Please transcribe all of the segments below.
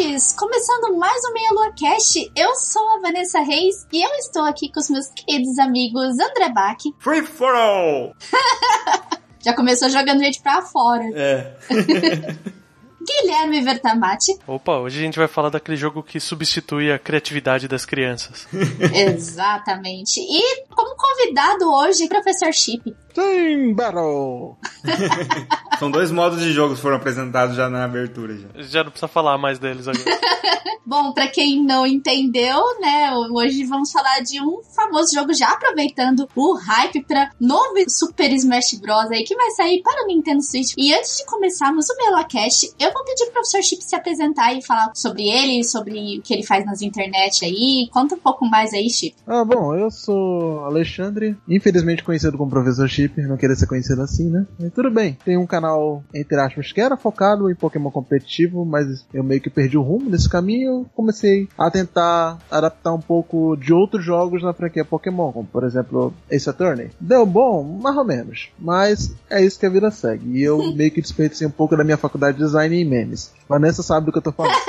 Ouvintes! Começando mais um Meia Lua Cast, eu sou a Vanessa Reis e eu estou aqui com os meus queridos amigos André Bach. Free for all! Já começou jogando gente pra fora. É. Guilherme Vertamati. Opa, hoje a gente vai falar daquele jogo que substitui a criatividade das crianças. Exatamente. E como convidado hoje, Professor Chip. Team Battle! São dois modos de jogo que foram apresentados já na abertura. Já, já não precisa falar mais deles agora. Bom, para quem não entendeu, né, hoje vamos falar de um famoso jogo já aproveitando o hype para novo Super Smash Bros. aí que vai sair para o Nintendo Switch. E antes de começarmos o Melocast, eu vou pedir pro professor Chip se apresentar e falar sobre ele, sobre o que ele faz nas internet aí. Conta um pouco mais aí, Chip. Ah, bom, eu sou Alexandre, infelizmente conhecido como Professor Chip, não queria ser conhecido assim, né? Mas tudo bem. Tem um canal, entre aspas, que era focado em Pokémon competitivo, mas eu meio que perdi o rumo nesse caminho comecei a tentar adaptar um pouco de outros jogos na franquia Pokémon, como por exemplo Ace Attorney. Deu bom, mais ou menos, mas é isso que a vida segue. E eu meio que desperdicei um pouco da minha faculdade de design em memes. Vanessa sabe do que eu tô falando.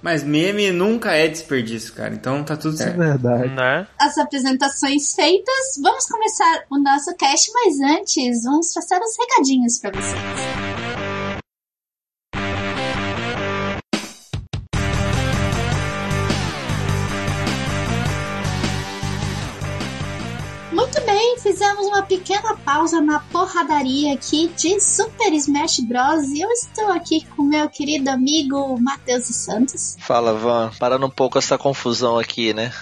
Mas meme nunca é desperdício, cara. Então tá tudo certo. É verdade. Né? As apresentações feitas, vamos começar o nosso cast, mas antes vamos passar os recadinhos para vocês. Uma pequena pausa na porradaria aqui de Super Smash Bros. E eu estou aqui com meu querido amigo Matheus Santos. Fala, Van. Parando um pouco essa confusão aqui, né?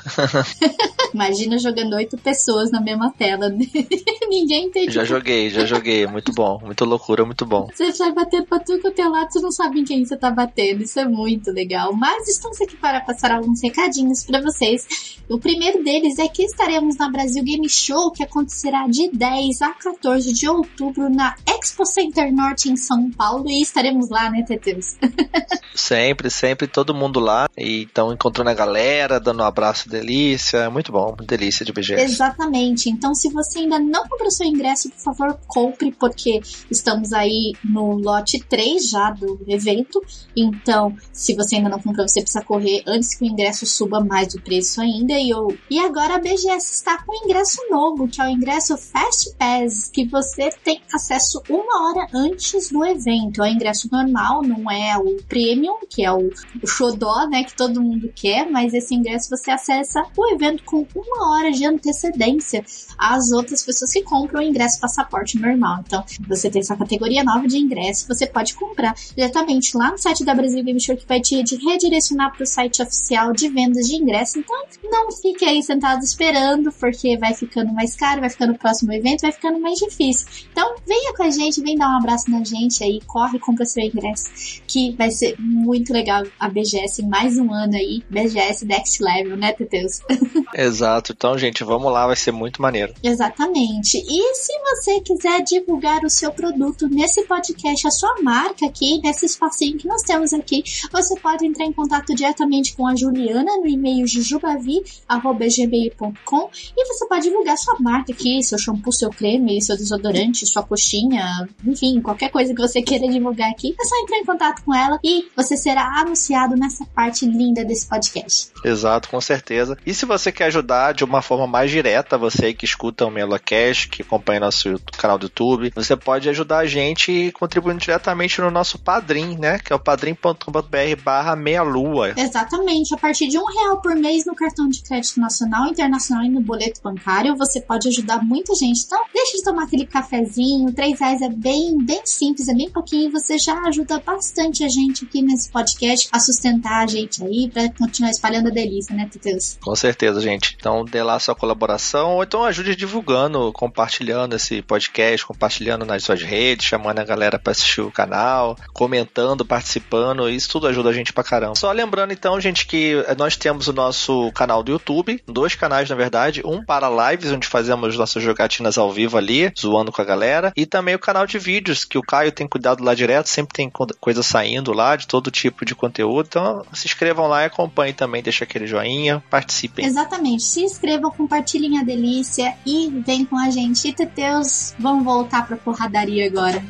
Imagina jogando oito pessoas na mesma tela. Ninguém entende. Já joguei, já joguei. Muito bom. Muito loucura, muito bom. Você vai batendo pra tudo que é lado, você não sabe em quem você tá batendo. Isso é muito legal. Mas estamos aqui para passar alguns recadinhos para vocês. O primeiro deles é que estaremos na Brasil Game Show, que acontecerá de 10 a 14 de outubro na Expo Center Norte em São Paulo. E estaremos lá, né, Teteus? sempre, sempre, todo mundo lá. E então encontrando a galera, dando um abraço delícia. É muito bom, delícia de BGS. Exatamente. Então, se você ainda não comprou seu ingresso, por favor, compre, porque estamos aí no lote 3 já do evento. Então, se você ainda não comprou, você precisa correr antes que o ingresso suba mais do preço ainda. E, eu... e agora a BGS está com um ingresso novo, que é o ingresso Fast Pass, que você tem acesso uma hora antes do evento. É o ingresso normal, não é o Premium, que é o, o xodó, né, que todo mundo quer, mas esse ingresso você acessa o evento com uma hora de antecedência às outras pessoas que compram o ingresso passaporte normal. Então, você tem essa categoria nova de ingresso, você pode comprar diretamente lá no site da Brasil Game Show que vai te redirecionar para o site oficial de vendas de ingresso. Então, não fique aí sentado esperando, porque vai ficando mais caro, vai ficando próximo evento, vai ficando mais difícil. Então, venha com a gente, vem dar um abraço na gente aí, corre, compra seu ingresso, que vai ser muito legal a BGS mais um ano aí, BGS Next Level, né, Teteus? Exato. Então, gente, vamos lá, vai ser muito maneiro. Exatamente. E se você quiser divulgar o seu produto nesse podcast, a sua marca aqui, nesse espacinho que nós temos aqui, você pode entrar em contato diretamente com a Juliana no e-mail jujubavi.gmail.com e você pode divulgar sua marca aqui, seu shampoo, seu creme, seu desodorante, sua coxinha, enfim, qualquer coisa que você queira divulgar aqui, é só entrar em contato com ela e você será anunciado nessa parte linda desse podcast. Exato, com certeza. E se você quer ajudar de uma forma mais direta, você que escuta o Melocast, que acompanha nosso canal do YouTube, você pode ajudar a gente contribuindo diretamente no nosso Padrim, né? Que é o padrim.com.br barra meia lua. Exatamente. A partir de um real por mês no cartão de crédito nacional, internacional e no boleto bancário, você pode ajudar muita gente. Então, deixa de tomar aquele cafezinho. Três reais é bem, bem simples, é bem pouquinho. Você já ajuda bastante a gente aqui nesse podcast a sustentar a gente aí pra continuar espalhando a delícia, né, Teteus? Com certeza, gente. Então dê lá sua colaboração, ou então ajude divulgando, compartilhando esse podcast, compartilhando nas suas redes, chamando a galera para assistir o canal, comentando, participando, isso tudo ajuda a gente pra caramba. Só lembrando então, gente, que nós temos o nosso canal do YouTube, dois canais na verdade, um para lives, onde fazemos nossas jogatinas ao vivo ali, zoando com a galera, e também o canal de vídeos, que o Caio tem cuidado lá direto, sempre tem coisa saindo lá, de todo tipo de conteúdo, então se inscrevam lá e acompanhem também, deixa aquele joinha, participem. Exatamente, se inscrevam, compartilhem a delícia e vem com a gente. E Teteus, vamos voltar pra porradaria agora.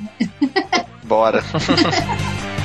Bora.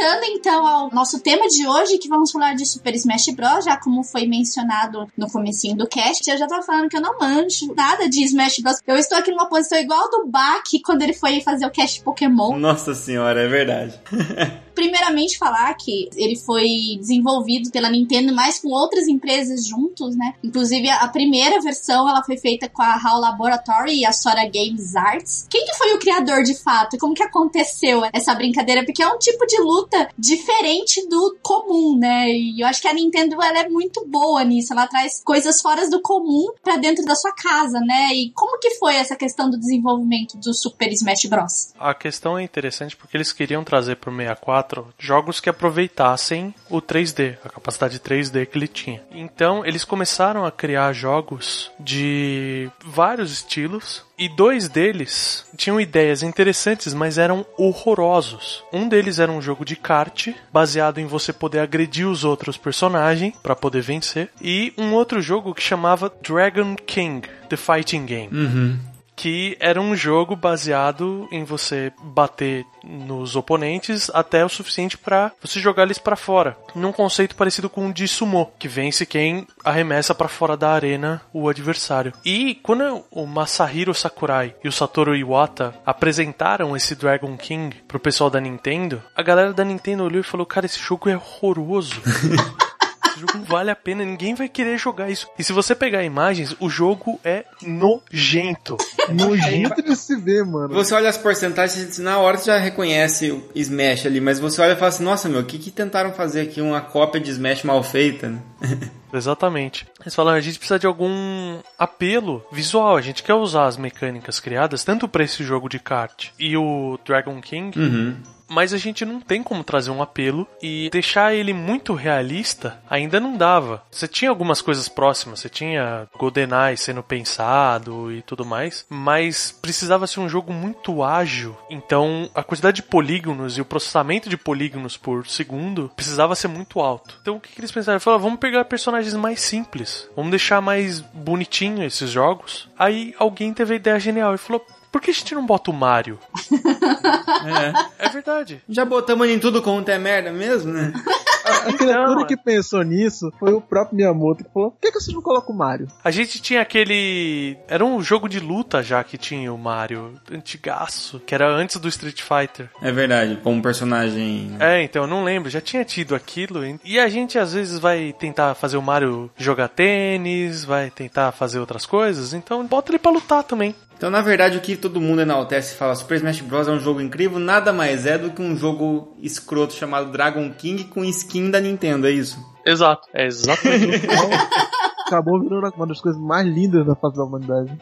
Voltando então ao nosso tema de hoje, que vamos falar de Super Smash Bros, já como foi mencionado no comecinho do cast, eu já tava falando que eu não manjo nada de Smash Bros. Eu estou aqui numa posição igual do Bak quando ele foi fazer o cast Pokémon. Nossa senhora, é verdade. Primeiramente falar que ele foi desenvolvido pela Nintendo, mas com outras empresas juntos, né? Inclusive a primeira versão ela foi feita com a HAL Laboratory e a Sora Games Arts. Quem que foi o criador de fato? Como que aconteceu essa brincadeira? Porque é um tipo de luta diferente do comum, né? E eu acho que a Nintendo ela é muito boa nisso. Ela traz coisas fora do comum para dentro da sua casa, né? E como que foi essa questão do desenvolvimento do Super Smash Bros? A questão é interessante porque eles queriam trazer pro 64 jogos que aproveitassem o 3D, a capacidade 3D que ele tinha. Então, eles começaram a criar jogos de vários estilos e dois deles tinham ideias interessantes, mas eram horrorosos. Um deles era um jogo de kart, baseado em você poder agredir os outros personagens para poder vencer, e um outro jogo que chamava Dragon King, The Fighting Game. Uhum que era um jogo baseado em você bater nos oponentes até o suficiente para você jogar eles para fora, num conceito parecido com o de sumo, que vence quem arremessa para fora da arena o adversário. E quando o Masahiro Sakurai e o Satoru Iwata apresentaram esse Dragon King pro pessoal da Nintendo, a galera da Nintendo olhou e falou: "Cara, esse jogo é horroroso". Esse jogo não vale a pena, ninguém vai querer jogar isso. E se você pegar imagens, o jogo é nojento. Nojento de se ver, mano. Você olha as porcentagens, na hora você já reconhece o Smash ali, mas você olha e fala assim, nossa meu, o que que tentaram fazer aqui? Uma cópia de Smash mal feita, né? Exatamente. Eles falaram, a gente precisa de algum apelo visual. A gente quer usar as mecânicas criadas tanto para esse jogo de kart e o Dragon King, Uhum. Mas a gente não tem como trazer um apelo e deixar ele muito realista ainda não dava. Você tinha algumas coisas próximas, você tinha GoldenEye sendo pensado e tudo mais, mas precisava ser um jogo muito ágil. Então a quantidade de polígonos e o processamento de polígonos por segundo precisava ser muito alto. Então o que, eles pensaram? Falaram, vamos pegar personagens mais simples, vamos deixar mais bonitinho esses jogos. Aí alguém teve a ideia genial e falou. Por que a gente não bota o Mario? É. É verdade. Já botamos em tudo quanto é merda mesmo, né? A criatura Não, que pensou nisso foi o próprio Miyamoto que falou: por que, que você não coloca o Mario? A gente tinha aquele. Era um jogo de luta já que tinha o Mario, antigaço, que era antes do Street Fighter. É verdade, como personagem. É, então eu não lembro, já tinha tido aquilo. E a gente às vezes vai tentar fazer o Mario jogar tênis, vai tentar fazer outras coisas, então bota ele pra lutar também. Então, na verdade, o que todo mundo enaltece e fala Super Smash Bros. é um jogo incrível, nada mais é do que um jogo escroto chamado Dragon King com skin da Nintendo, é isso? Exato. É exatamente isso. Acabou virando uma das coisas mais lindas da face da humanidade.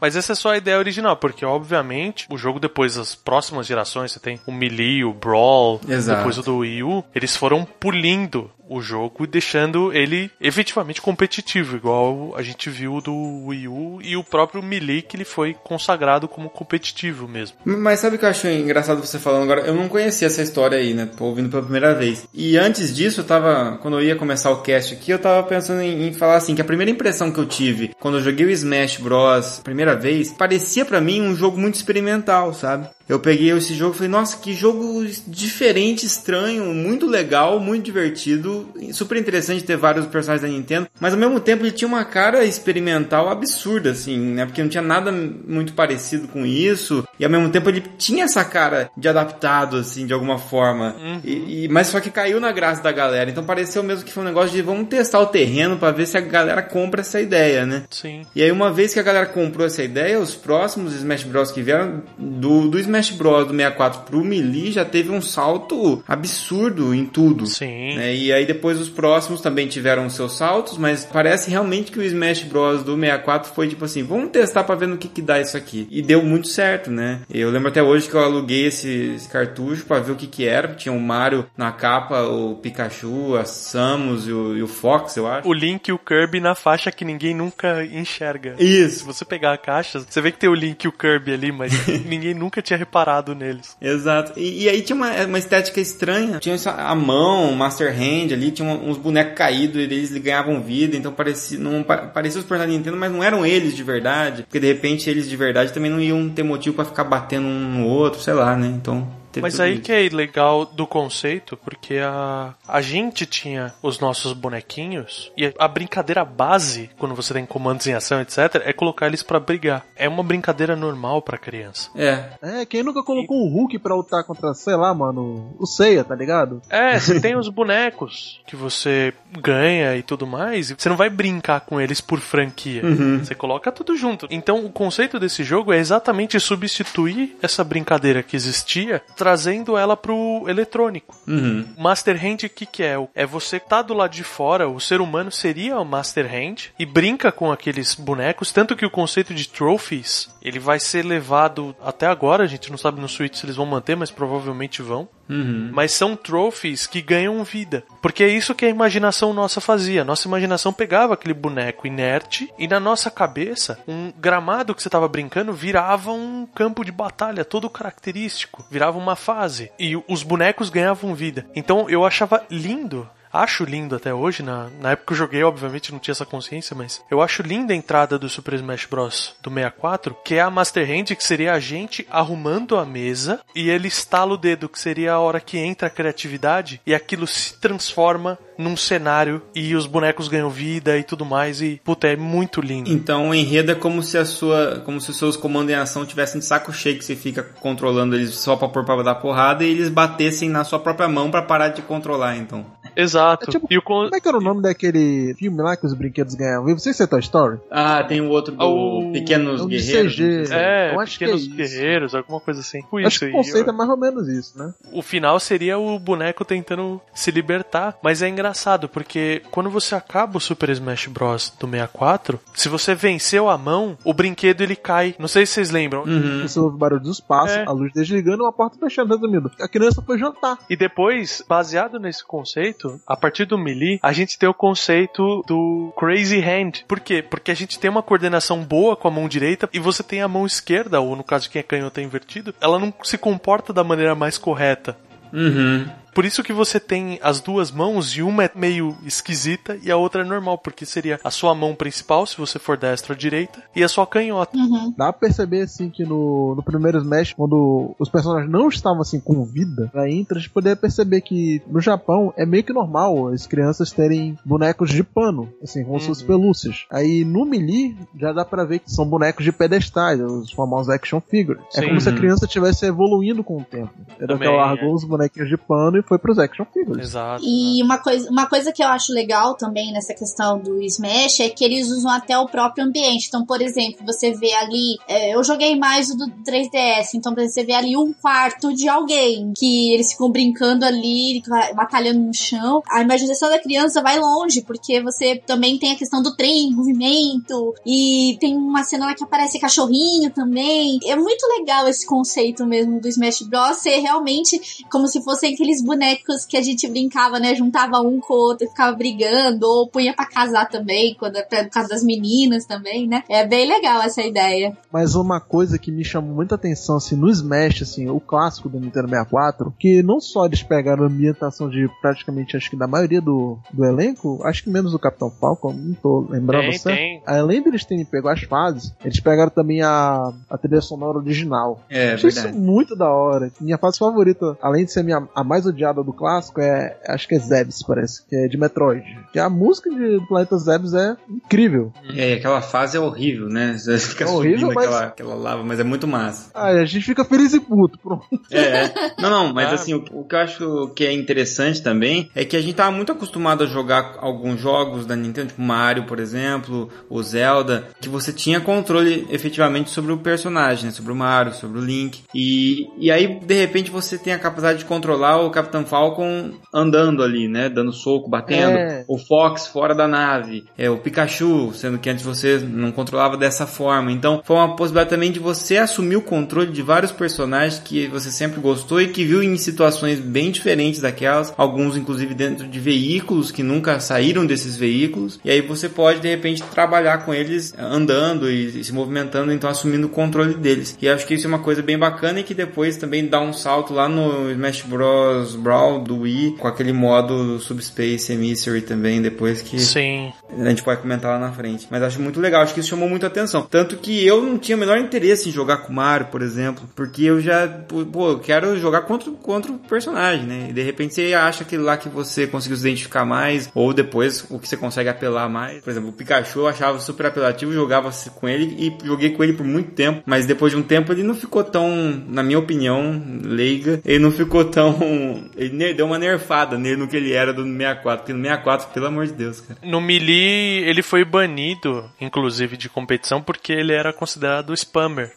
Mas essa é só a ideia original, porque obviamente o jogo depois das próximas gerações, você tem o Melee, o Brawl, Exato. depois o do Wii U, eles foram polindo o jogo deixando ele efetivamente competitivo, igual a gente viu do Wii U e o próprio Melee que ele foi consagrado como competitivo mesmo. Mas sabe o que eu acho engraçado você falando agora? Eu não conhecia essa história aí, né? Tô ouvindo pela primeira vez. E antes disso, eu tava. Quando eu ia começar o cast aqui, eu tava pensando em, em falar assim: que a primeira impressão que eu tive quando eu joguei o Smash Bros. primeira vez, parecia para mim um jogo muito experimental, sabe? Eu peguei esse jogo e falei, nossa, que jogo diferente, estranho, muito legal, muito divertido, super interessante ter vários personagens da Nintendo, mas ao mesmo tempo ele tinha uma cara experimental absurda, assim, né? Porque não tinha nada muito parecido com isso, e ao mesmo tempo ele tinha essa cara de adaptado, assim, de alguma forma. Uhum. E, e, mas só que caiu na graça da galera, então pareceu mesmo que foi um negócio de vamos testar o terreno para ver se a galera compra essa ideia, né? Sim. E aí uma vez que a galera comprou essa ideia, os próximos Smash Bros que vieram do, do Smash Smash Bros do 64 pro Melee já teve um salto absurdo em tudo. Sim. Né? E aí depois os próximos também tiveram seus saltos, mas parece realmente que o Smash Bros do 64 foi tipo assim, vamos testar para ver no que que dá isso aqui. E deu muito certo, né? Eu lembro até hoje que eu aluguei esse, esse cartucho para ver o que que era. Tinha o Mario na capa, o Pikachu, a Samus e o, e o Fox, eu acho. O Link e o Kirby na faixa que ninguém nunca enxerga. Isso. Se você pegar a caixa, você vê que tem o Link e o Kirby ali, mas ninguém nunca tinha reparado neles. Exato. E, e, aí tinha uma, uma estética estranha. Tinha a mão, Master Hand ali, tinha uns bonecos caídos, e eles ganhavam vida, então parecia, não, parecia os personagens da Nintendo, mas não eram eles de verdade. Porque de repente eles de verdade também não iam ter motivo para ficar batendo um no outro, sei lá, né? Então mas aí isso. que é legal do conceito, porque a, a gente tinha os nossos bonequinhos e a brincadeira base, quando você tem comandos em ação, etc., é colocar eles para brigar. É uma brincadeira normal para criança. É. É, quem nunca colocou o Hulk pra lutar contra, sei lá, mano, o Seiya, tá ligado? É, você tem os bonecos que você ganha e tudo mais, e você não vai brincar com eles por franquia. Uhum. Você coloca tudo junto. Então o conceito desse jogo é exatamente substituir essa brincadeira que existia trazendo ela pro eletrônico. Uhum. Master Hand, o que, que é? É você tá do lado de fora, o ser humano seria o Master Hand e brinca com aqueles bonecos, tanto que o conceito de trophies, ele vai ser levado até agora, a gente não sabe no Switch se eles vão manter, mas provavelmente vão. Uhum. Mas são trophies que ganham vida. Porque é isso que a imaginação nossa fazia. Nossa imaginação pegava aquele boneco inerte e na nossa cabeça, um gramado que você estava brincando virava um campo de batalha todo característico. Virava uma fase. E os bonecos ganhavam vida. Então eu achava lindo acho lindo até hoje. Na, na época que eu joguei, obviamente, não tinha essa consciência, mas eu acho linda a entrada do Super Smash Bros. do 64, que é a Master Hand, que seria a gente arrumando a mesa e ele estala o dedo, que seria a hora que entra a criatividade e aquilo se transforma num cenário e os bonecos ganham vida e tudo mais e puta, é muito lindo. Então o enredo é como se a sua, como se os seus comandos em ação tivessem de saco cheio que você fica controlando eles só para pôr para dar porrada e eles batessem na sua própria mão para parar de controlar, então. Exato. É tipo, e o con... Como é que era o nome daquele filme lá que os brinquedos ganhavam? Você sei se é Toy Story. Ah, tem o outro do o... Pequenos o Guerreiros. CG. É, eu acho Pequenos que é Guerreiros, alguma coisa assim. Acho que o conceito eu... é mais ou menos isso, né? O final seria o boneco tentando se libertar, mas é engraçado porque quando você acaba o Super Smash Bros do 64, se você venceu a mão, o brinquedo ele cai. Não sei se vocês lembram. Uhum. Você ouve o barulho dos passos, é. a luz desligando e uma porta fechando, resumindo. A criança foi jantar. E depois, baseado nesse conceito, a partir do melee, a gente tem o conceito do crazy hand. Por quê? Porque a gente tem uma coordenação boa com a mão direita e você tem a mão esquerda, ou no caso quem é canhoto é invertido, ela não se comporta da maneira mais correta. Uhum. Por isso que você tem as duas mãos e uma é meio esquisita e a outra é normal, porque seria a sua mão principal, se você for destra ou direita, e a sua canhota. Uhum. Dá pra perceber, assim, que no, no primeiro Smash, quando os personagens não estavam, assim, com vida, na intro, a gente poderia perceber que no Japão é meio que normal as crianças terem bonecos de pano, assim, com uhum. suas pelúcias. Aí no Melee, já dá pra ver que são bonecos de pedestais, os famosos action figures. É Sim. É como se a criança estivesse evoluindo com o tempo. Ela largou é. os bonequinhos de pano e foi pros action figures. Exato. E uma coisa, uma coisa que eu acho legal também nessa questão do Smash é que eles usam até o próprio ambiente. Então, por exemplo, você vê ali. É, eu joguei mais o do 3DS, então você vê ali um quarto de alguém que eles ficam brincando ali, batalhando no chão. A imaginação da criança vai longe, porque você também tem a questão do trem, movimento, e tem uma cena lá que aparece cachorrinho também. É muito legal esse conceito mesmo do Smash Bros. ser realmente como se fossem aqueles bonecos bonecos que a gente brincava, né? Juntava um com o outro, ficava brigando, ou punha pra casar também, quando é no caso das meninas também, né? É bem legal essa ideia. Mas uma coisa que me chamou muita atenção, assim, no Smash, assim, o clássico do Nintendo 64, que não só eles pegaram a ambientação de praticamente, acho que da maioria do, do elenco, acho que menos o Capitão Falcon, não tô lembrando Tem, certo. tem. Além deles terem pego as fases, eles pegaram também a, a trilha sonora original. É, Achei isso verdade. muito da hora. Minha fase favorita, além de ser minha, a mais odiada do clássico, é acho que é Zebes, parece, que é de Metroid. Que a música de, do planeta Zebes é incrível. É, e aquela fase é horrível, né? Você fica É horrível, subindo mas- aquela, aquela lava, mas é muito massa. Ah, a gente fica feliz e puto, pronto. É, é. Não, não, mas Ah. assim, o, o que eu acho que é interessante também é que a gente tava muito acostumado a jogar alguns jogos da Nintendo, tipo Mario, por exemplo, o Zelda, que você tinha controle efetivamente sobre o personagem, né? sobre o Mario, sobre o Link. E, e aí, de repente, você tem a capacidade de controlar o Capitão Falcon andando ali, né? Dando soco, batendo. É. O Fox fora da nave. É, o Pikachu, sendo que antes você não controlava dessa forma. Então, foi uma possibilidade também de você assumir o controle de vários personagens que você sempre gostou e que viu em situações bem diferentes daquelas. Alguns, inclusive, dentro de veículos que nunca saíram desses veículos. E aí você pode, de repente, trabalhar com eles andando e se movimentando, então assumindo o controle deles. E acho que isso é uma coisa bem bacana e que depois também dá um salto lá no Smash Bros. Brawl do Wii, com aquele modo Subspace Emissary também, depois que Sim. a gente pode comentar lá na frente. Mas acho muito legal, acho que isso chamou muita atenção. Tanto que eu não tinha o menor interesse em jogar com o Mario, por exemplo, porque eu já, pô, eu quero jogar contra, contra o personagem, né? E de repente você acha aquele lá que você conseguiu se identificar mais, ou depois o que você consegue apelar mais. Por exemplo, o Pikachu eu achava super apelativo, jogava com ele e joguei com ele por muito tempo, mas depois de um tempo ele não ficou tão, na minha opinião, leiga, ele não ficou tão. Ele deu uma nerfada nele no que ele era do 64, porque no 64, pelo amor de Deus, cara. No Melee, ele foi banido, inclusive, de competição, porque ele era considerado spammer.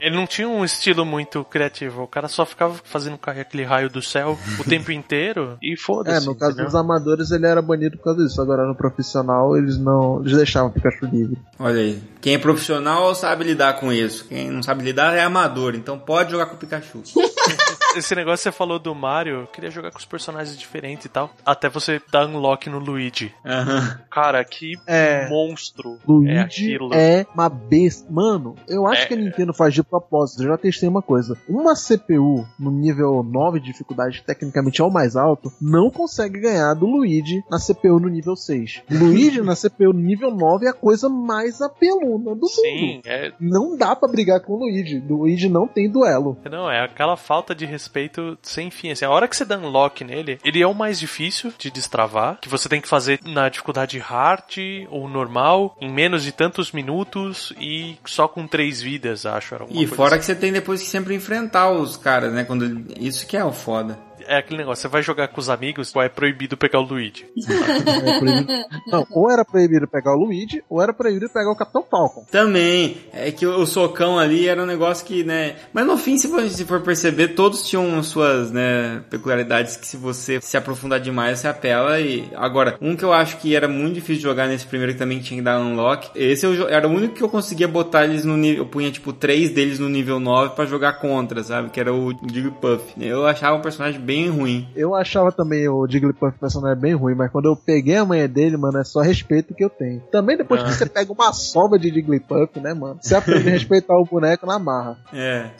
Ele não tinha um estilo muito criativo. O cara só ficava fazendo cair aquele raio do céu o tempo inteiro e É, foda-se. no caso entendeu? dos amadores ele era banido por causa disso. Agora no profissional eles não. Eles deixavam o Pikachu livre. Olha aí. Quem é profissional sabe lidar com isso. Quem não sabe lidar é amador. Então pode jogar com o Pikachu. Esse negócio que você falou do Mario, eu queria jogar com os personagens diferentes e tal. Até você dar unlock no Luigi. Aham. Cara, que É. monstro é Luigi aquilo. é, uma besta. Mano, eu acho É. que a Nintendo faz de propósito. Eu já testei uma coisa. Uma CPU no nível 9 de dificuldade, que tecnicamente é o mais alto, não consegue ganhar do Luigi na CPU no nível 6. Luigi na CPU no nível 9 é a coisa mais apelona do Sim, mundo. é, Não dá pra brigar com o Luigi. Luigi não tem duelo. Não, é aquela falta de respeito sem fim. Assim, a hora que você dá unlock nele, ele é o mais difícil de destravar, que você tem que fazer na dificuldade hard ou normal, em menos de tantos minutos e só com três vidas, acho. E fora assim. que você tem depois que sempre enfrentar os caras, né? Quando isso que é o foda. É aquele negócio, você vai jogar com os amigos, é proibido pegar o Luigi. É proibido- Não, ou era proibido pegar o Luigi, ou era proibido pegar o Capitão Falcon. Também, é que o socão ali era um negócio que, né? Mas no fim, se você for perceber, todos tinham suas, né, peculiaridades que se você se aprofundar demais, você apela. E agora, um que eu acho que era muito difícil de jogar nesse primeiro que também tinha que dar unlock, esse eu, era o único que eu conseguia botar eles no nível. Eu punha tipo três deles no nível 9 pra jogar contra, sabe? Que era o Jigglypuff. Eu achava um personagem bem ruim. Eu achava também o Jigglypuff personagem bem ruim, mas quando eu peguei a manha dele, mano, é só respeito que eu tenho. Também depois que você pega uma sova de Jigglypuff, né, mano? Você aprende a respeitar o boneco na marra. É.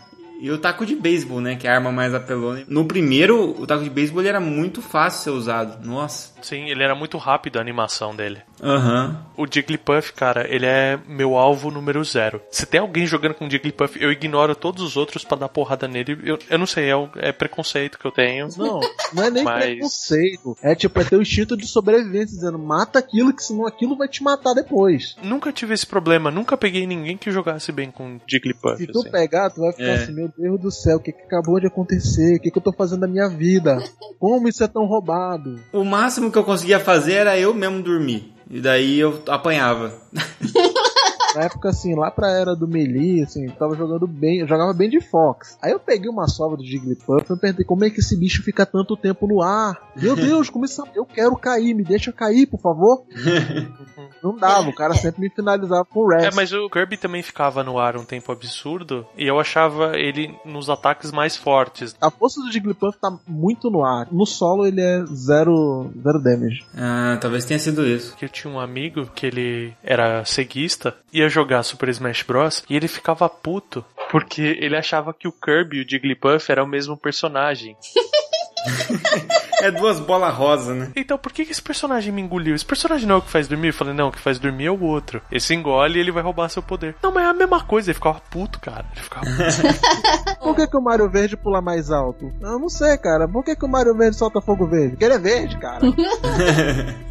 E o taco de beisebol, né? Que é a arma mais apelona. No primeiro, o taco de beisebol era muito fácil de ser usado. Nossa. Sim, ele era muito rápido a animação dele. Aham. O Jigglypuff, cara, ele é meu alvo número zero. Se tem alguém jogando com Jigglypuff, eu ignoro todos os outros pra dar porrada nele. Eu, eu não sei, é, o- é preconceito que eu tenho. Não, não é nem Mas- preconceito. É tipo, é ter o instinto de sobrevivência, dizendo, mata aquilo, que senão aquilo vai te matar depois. Nunca tive esse problema, nunca peguei ninguém que jogasse bem com Jigglypuff. Se tu assim. pegar, tu vai ficar É. assim, meu Deus do céu, o que, que acabou de acontecer? O que, que eu tô fazendo da minha vida? Como isso é tão roubado? O máximo que eu conseguia fazer era eu mesmo dormir. E daí eu apanhava. Na época, assim, lá pra era do Melee, assim, eu tava jogando bem, eu jogava bem de Fox. Aí eu peguei uma sova do Jigglypuff e eu perguntei como é que esse bicho fica tanto tempo no ar. Meu Deus, como isso, eu quero cair, me deixa cair, por favor. Não dava, o cara sempre me finalizava com o É, mas o Kirby também ficava no ar um tempo absurdo e eu achava ele nos ataques mais fortes. A força do Jigglypuff tá muito no ar. No solo ele é zero, zero damage. Ah, talvez tenha sido isso. Que eu tinha um amigo que ele era ceguista, ia jogar Super Smash Bros. e ele ficava puto porque ele achava que o Kirby e o Jigglypuff eram o mesmo personagem. É duas bolas rosa, né? Então, por que, que esse personagem me engoliu? Esse personagem não é o que faz dormir? Eu falei, não, o que faz dormir é o outro. Esse engole e ele vai roubar seu poder. Não, mas é a mesma coisa. Ele ficava puto, cara. Ele ficava puto. Por que, que o Mario Verde pula mais alto? Eu não sei, cara. Por que, que o Mario Verde solta fogo verde? Porque ele é verde, cara.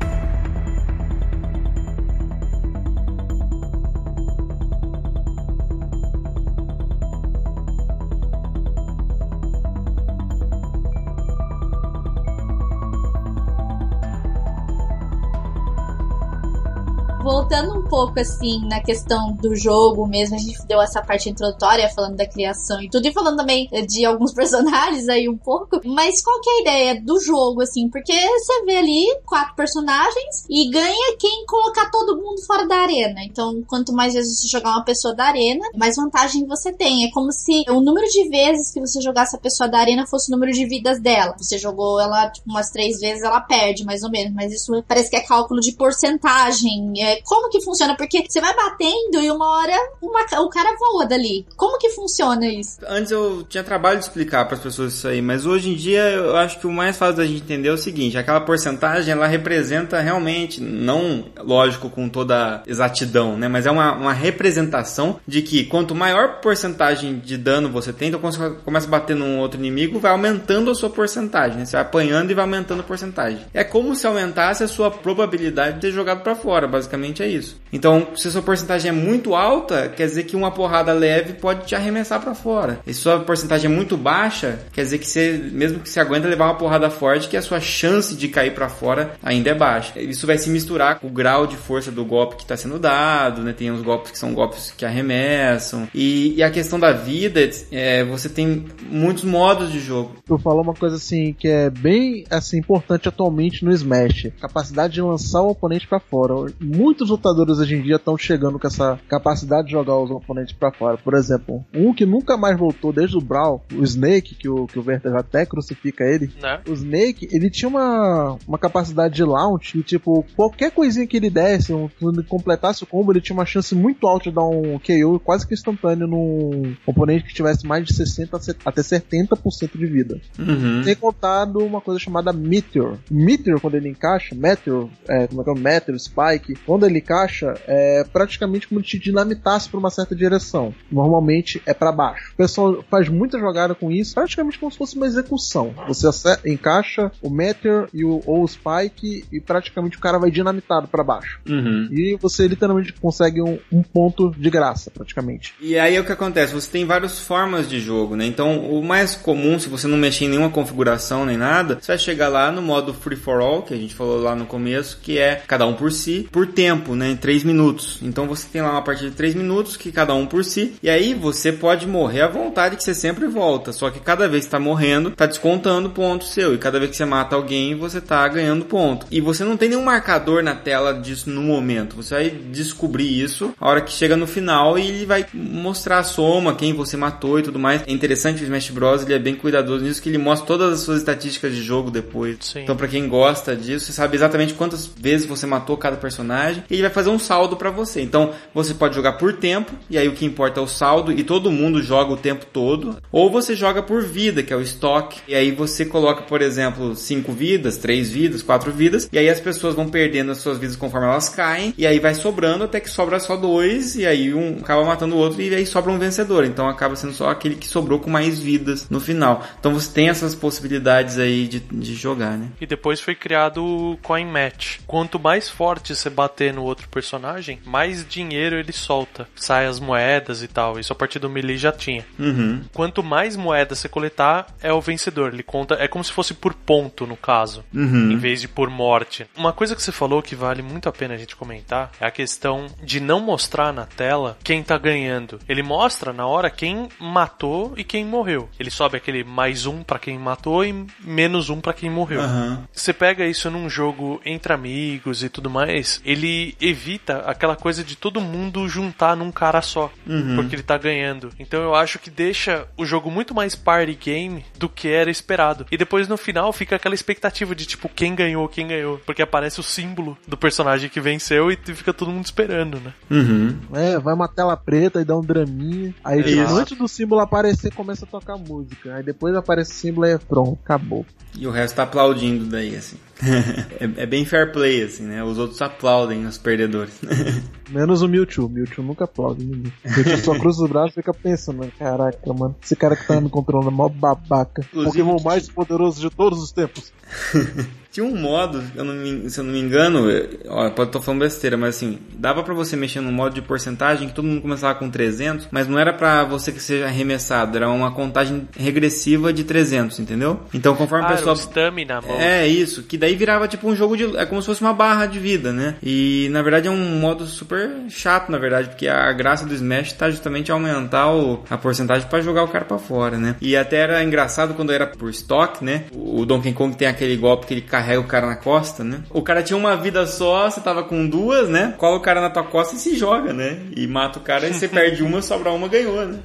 Voltando um pouco assim na questão do jogo mesmo, a gente deu essa parte introdutória falando da criação e tudo, e falando também de alguns personagens aí um pouco. Mas qual que é a ideia do jogo, assim? Porque você vê ali quatro personagens e ganha quem colocar todo mundo fora da arena. Então, quanto mais vezes você jogar uma pessoa da arena, mais vantagem você tem. É como se o número de vezes que você jogasse a pessoa da arena fosse o número de vidas dela. Você jogou ela tipo, umas três vezes, ela perde, mais ou menos. Mas isso parece que é cálculo de porcentagem. É, como que funciona? Porque você vai batendo e uma hora uma- o cara voa dali. Como que funciona isso? Antes eu tinha trabalho de explicar para as pessoas isso aí, mas hoje em dia eu acho que o mais fácil da gente entender é o seguinte: aquela porcentagem ela representa realmente, não lógico com toda exatidão, né? Mas é uma, uma representação de que quanto maior porcentagem de dano você tem, então quando você começa a bater num outro inimigo, vai aumentando a sua porcentagem, né? Você vai apanhando e vai aumentando a porcentagem. É como se aumentasse a sua probabilidade de ter jogado para fora, basicamente é isso. Então, se a sua porcentagem é muito alta, quer dizer que uma porrada leve pode te arremessar para fora. E se sua porcentagem é muito baixa, quer dizer que você, mesmo que você aguenta levar uma porrada forte, que a sua chance de cair para fora ainda é baixa. Isso vai se misturar com o grau de força do golpe que está sendo dado, né? Tem uns golpes que são golpes que arremessam. E, e a questão da vida, é, você tem muitos modos de jogo. Tu falou uma coisa assim que é bem assim importante atualmente no Smash, capacidade de lançar o oponente pra fora. Muitos lutadores hoje em dia estão chegando com essa capacidade de jogar os oponentes pra fora. Por exemplo, um que nunca mais voltou desde o Brawl, o Snake, que o que o Werther até crucifica ele. né? O Snake, ele tinha uma, uma capacidade de launch e, tipo, qualquer coisinha que ele desse, um, quando ele completasse o combo, ele tinha uma chance muito alta de dar um KO quase que instantâneo num oponente que tivesse mais de 60% a set- até 70% de vida. Uhum. Sem contar uma coisa chamada Meteor. Meteor, quando ele encaixa, Meteor, é, como é que é? o Meteor, Spike, quando ele encaixa, é praticamente como se te dinamitasse para uma certa direção. Normalmente é para baixo. O pessoal faz muita jogada com isso, praticamente como se fosse uma execução. Você encaixa o Meteor e o, ou o Spike e praticamente o cara vai dinamitado para baixo. Uhum. E você literalmente consegue um, um ponto de graça, praticamente. E aí o que acontece? Você tem várias formas de jogo, né? Então o mais comum, se você não mexer em nenhuma configuração nem nada, você vai chegar lá no modo free for all, que a gente falou lá no começo, que é cada um por si, por tempo, né? Em 3 minutos. Então você tem lá uma partida de 3 minutos, que cada um por si, e aí você pode morrer à vontade que você sempre volta. Só que cada vez que tá morrendo, tá descontando ponto seu. E cada vez que você mata alguém, você tá ganhando ponto. E você não tem nenhum marcador na tela disso no momento. Você vai descobrir isso a hora que chega no final e ele vai mostrar a soma, quem você matou e tudo mais. É interessante o Smash Bros. ele é bem cuidadoso nisso, que ele mostra todas as suas estatísticas de jogo depois. Sim. Então, pra quem gosta disso, você sabe exatamente quantas vezes você matou cada personagem e ele vai fazer um saldo pra você. Então, você pode jogar por tempo, e aí o que importa é o saldo, e todo mundo joga o tempo todo. Ou você joga por vida, que é o estoque, e aí você coloca, por exemplo, 5 vidas, 3 vidas, 4 vidas, e aí as pessoas vão perdendo as suas vidas conforme elas caem, e aí vai sobrando até que sobra só dois, e aí um acaba matando o outro, e aí sobra um vencedor. Então acaba sendo só aquele que sobrou com mais vidas no final. Então você tem essas possibilidades aí de, de jogar, né? E depois foi criado o Coin Match. Quanto mais forte você bater no outro personagem, mais dinheiro ele solta. Sai as moedas e tal. Isso a partir do Melee já tinha. Uhum. Quanto mais moedas você coletar, é o vencedor. Ele conta, é como se fosse por ponto, no caso, Uhum. em vez de por morte. Uma coisa que você falou que vale muito a pena a gente comentar é a questão de não mostrar na tela quem tá ganhando. Ele mostra na hora quem matou e quem morreu. Ele sobe aquele mais um pra quem matou e menos um pra quem morreu. Aham. Você pega isso num jogo entre amigos e tudo mais, ele evita aquela coisa de todo mundo juntar num cara só, porque ele tá ganhando. Então eu acho que deixa o jogo muito mais party game do que era esperado. E depois no final fica aquela expectativa de tipo quem ganhou, quem ganhou, porque aparece o símbolo do personagem que venceu e fica todo mundo esperando, né? Uhum. É, vai uma tela preta e dá um draminha. Aí, tipo, antes do símbolo aparecer, começa a tocar música. Aí depois aparece o símbolo e é pronto, acabou. E o resto tá aplaudindo daí, assim. é, é bem fair play, assim, né? Os outros aplaudem os perdedores. Menos o Mewtwo. Mewtwo nunca aplaude ninguém. Mewtwo só cruza os braços e fica pensando, caraca, mano, esse cara que tá me controlando é mó babaca. Inclusive, Pokémon mais poderoso de todos os tempos. Tinha um modo, eu não me- se eu não me engano, eu- ó, pode estar falando besteira, mas assim, dava pra você mexer num modo de porcentagem que todo mundo começava com 300, mas não era pra você que seja arremessado, era uma contagem regressiva de 300, entendeu? Então conforme a Ah, era pessoa o stamina, mano. É isso, que daí virava tipo um jogo de. É como se fosse uma barra de vida, né? E na verdade é um modo super chato, na verdade, porque a graça do Smash tá justamente aumentar o- a porcentagem pra jogar o cara pra fora, né? E até era engraçado quando era por estoque, né? O Donkey Kong tem aquele golpe que ele carrega o cara na costa, né? O cara tinha uma vida só, você tava com duas, né? Cola o cara na tua costa e se joga, né? E mata o cara e você perde uma, sobra uma, ganhou, né?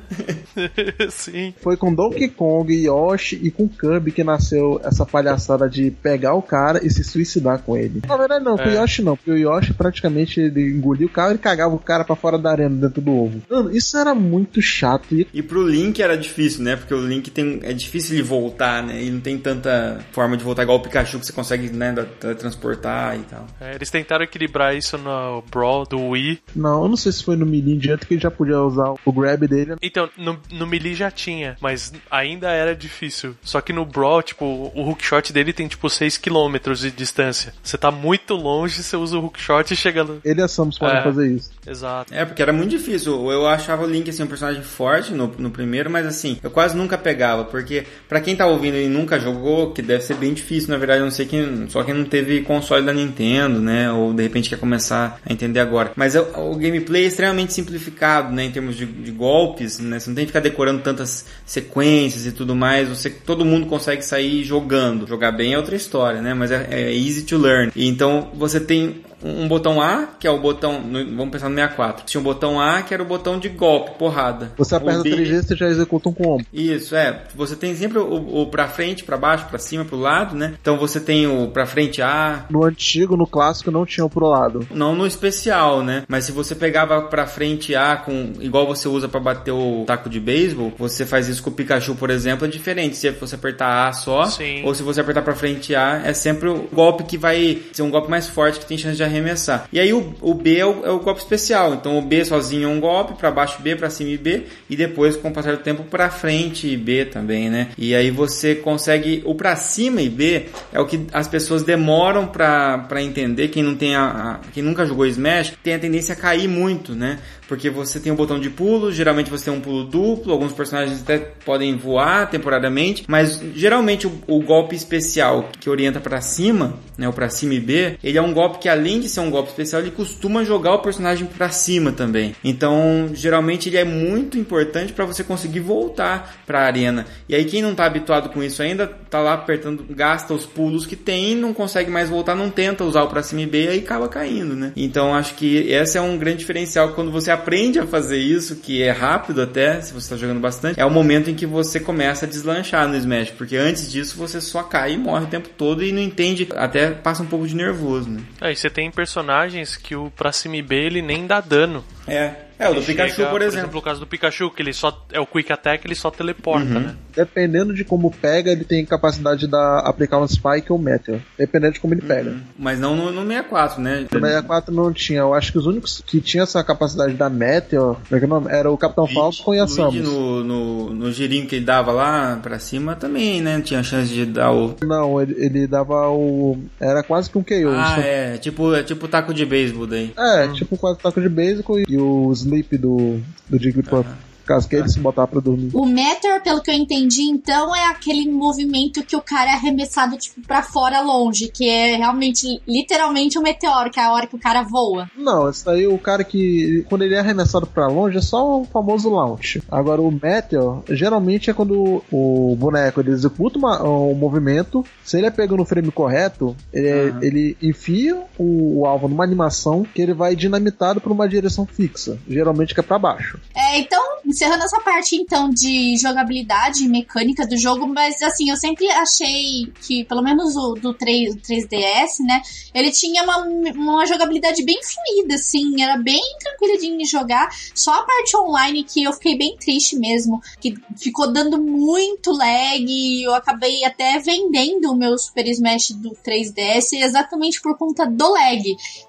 Sim. Foi com Donkey Kong, Yoshi e com Kirby que nasceu essa palhaçada de pegar o cara e se suicidar com ele. Na verdade não, com o É. Yoshi não, porque o Yoshi praticamente ele engolia o cara e cagava o cara pra fora da arena dentro do ovo. Mano, isso era muito chato e E pro Link era difícil, né? Porque o Link tem, é difícil ele voltar, né? E não tem tanta forma de voltar igual o Pikachu que você consegue, né, da- teletransportar e tal. É, eles tentaram equilibrar isso no Brawl do Wii. não, eu não sei se foi no Melee em diante que ele já podia usar o grab dele. Então, no, no Melee já tinha, mas ainda era difícil. Só que no Brawl, tipo, o hookshot dele tem tipo 6km de distância. Você tá muito longe, você usa o hookshot e chega lá. Ele e a Samus podem É. fazer isso. Exato. É, porque era muito difícil. Eu achava o Link, assim, um personagem forte no, no primeiro, mas assim, eu quase nunca pegava. Porque, pra quem tá ouvindo e nunca jogou, que deve ser bem difícil, na verdade, eu não sei quem. Só quem não teve console da Nintendo, né? Ou de repente quer começar a entender agora. Mas é- o gameplay é extremamente simplificado, né? Em termos de, de golpes, né? Você não tem que ficar decorando tantas sequências e tudo mais. Você, todo mundo consegue sair jogando. Jogar bem é outra história, né? Mas é, é easy to learn. E então você tem um botão A, que é o botão. no- vamos pensar no 64. Tinha um botão A, que era o botão de golpe, porrada. Você aperta três vezes, você já executa um combo. isso, é. Você tem sempre o, o pra frente, pra baixo, pra cima, pro lado, né? Então você tem o pra frente A, No antigo, no clássico, não tinha o pro lado. não no especial, né? Mas se você pegava pra frente A com igual você usa pra bater o taco de beisebol, você faz isso com o Pikachu, por exemplo, é diferente. Se você apertar A só, Sim. ou se você apertar pra frente A, é sempre o golpe que vai ser um golpe mais forte que tem chance de arremessar. E aí o, o B é o, é o golpe especial. Então o B sozinho é um golpe, pra baixo B, pra cima B, e depois com o passar do tempo pra frente B também, né? E aí você consegue o pra cima e B é o que as pessoas demoram pra entender. Quem não tem a, a- quem nunca jogou Smash tem a tendência a cair muito, né? Porque você tem um botão de pulo, geralmente você tem um pulo duplo, alguns personagens até podem voar temporariamente, mas geralmente o, o golpe especial que orienta pra cima, né, o pra cima e B, ele é um golpe que além de ser um golpe especial, ele costuma jogar o personagem pra cima também. Então, geralmente ele é muito importante pra você conseguir voltar pra arena. E aí quem não tá habituado com isso ainda, tá lá apertando, gasta os pulos que tem, não consegue mais voltar, não tenta usar o pra cima e B, aí acaba caindo, né? Então, acho que esse é um grande diferencial quando você aprende a fazer isso, que é rápido até, se você tá jogando bastante, é o momento em que você começa a deslanchar no Smash, porque antes disso você só cai e morre o tempo todo e não entende, até passa um pouco de nervoso, né? Aí você tem personagens que o pra cima e B ele nem dá dano. É, é o do Ele Pikachu, chega, por exemplo. no caso do Pikachu, que ele só é o Quick Attack, ele só teleporta, Uhum. né? Dependendo de como pega, ele tem capacidade de aplicar um Spike ou Meteor. Dependendo de como ele pega. Mas não no, no 64, né? No 64 não tinha. Eu acho que os únicos que tinham essa capacidade da Meteor como é que é o nome? era o Capitão Falcon e a Luigi Samus. no, no, no girinho que ele dava lá pra cima também, né? Tinha chance de dar o. Não, ele, ele dava o. Era quase que um KO. Ah, Só- é. Tipo, é tipo taco de beisebol daí. É, tipo quase taco de basic e o sleep do, do Jigglypuff. Cascade se botar pra dormir. O Meteor, pelo que eu entendi, então, é aquele movimento que o cara é arremessado, tipo, pra fora longe, que é realmente, literalmente um meteoro, que é a hora que o cara voa. Não, esse daí o cara que. Quando ele é arremessado pra longe é só o famoso launch. Agora o Meteor, geralmente é quando o boneco ele executa uma- um movimento, se ele é pego no frame correto, ele, Aham. ele enfia o, o alvo numa animação que ele vai dinamitado pra uma direção fixa. Geralmente que é pra baixo. É, então, encerrando essa parte, então, de jogabilidade e mecânica do jogo, mas, assim, eu sempre achei que, pelo menos o do 3, o 3DS, né, ele tinha uma, uma jogabilidade bem fluida, assim, era bem tranquila de jogar, só a parte online que eu fiquei bem triste mesmo, que ficou dando muito lag, e eu acabei até vendendo o meu Super Smash do 3DS exatamente por conta do lag,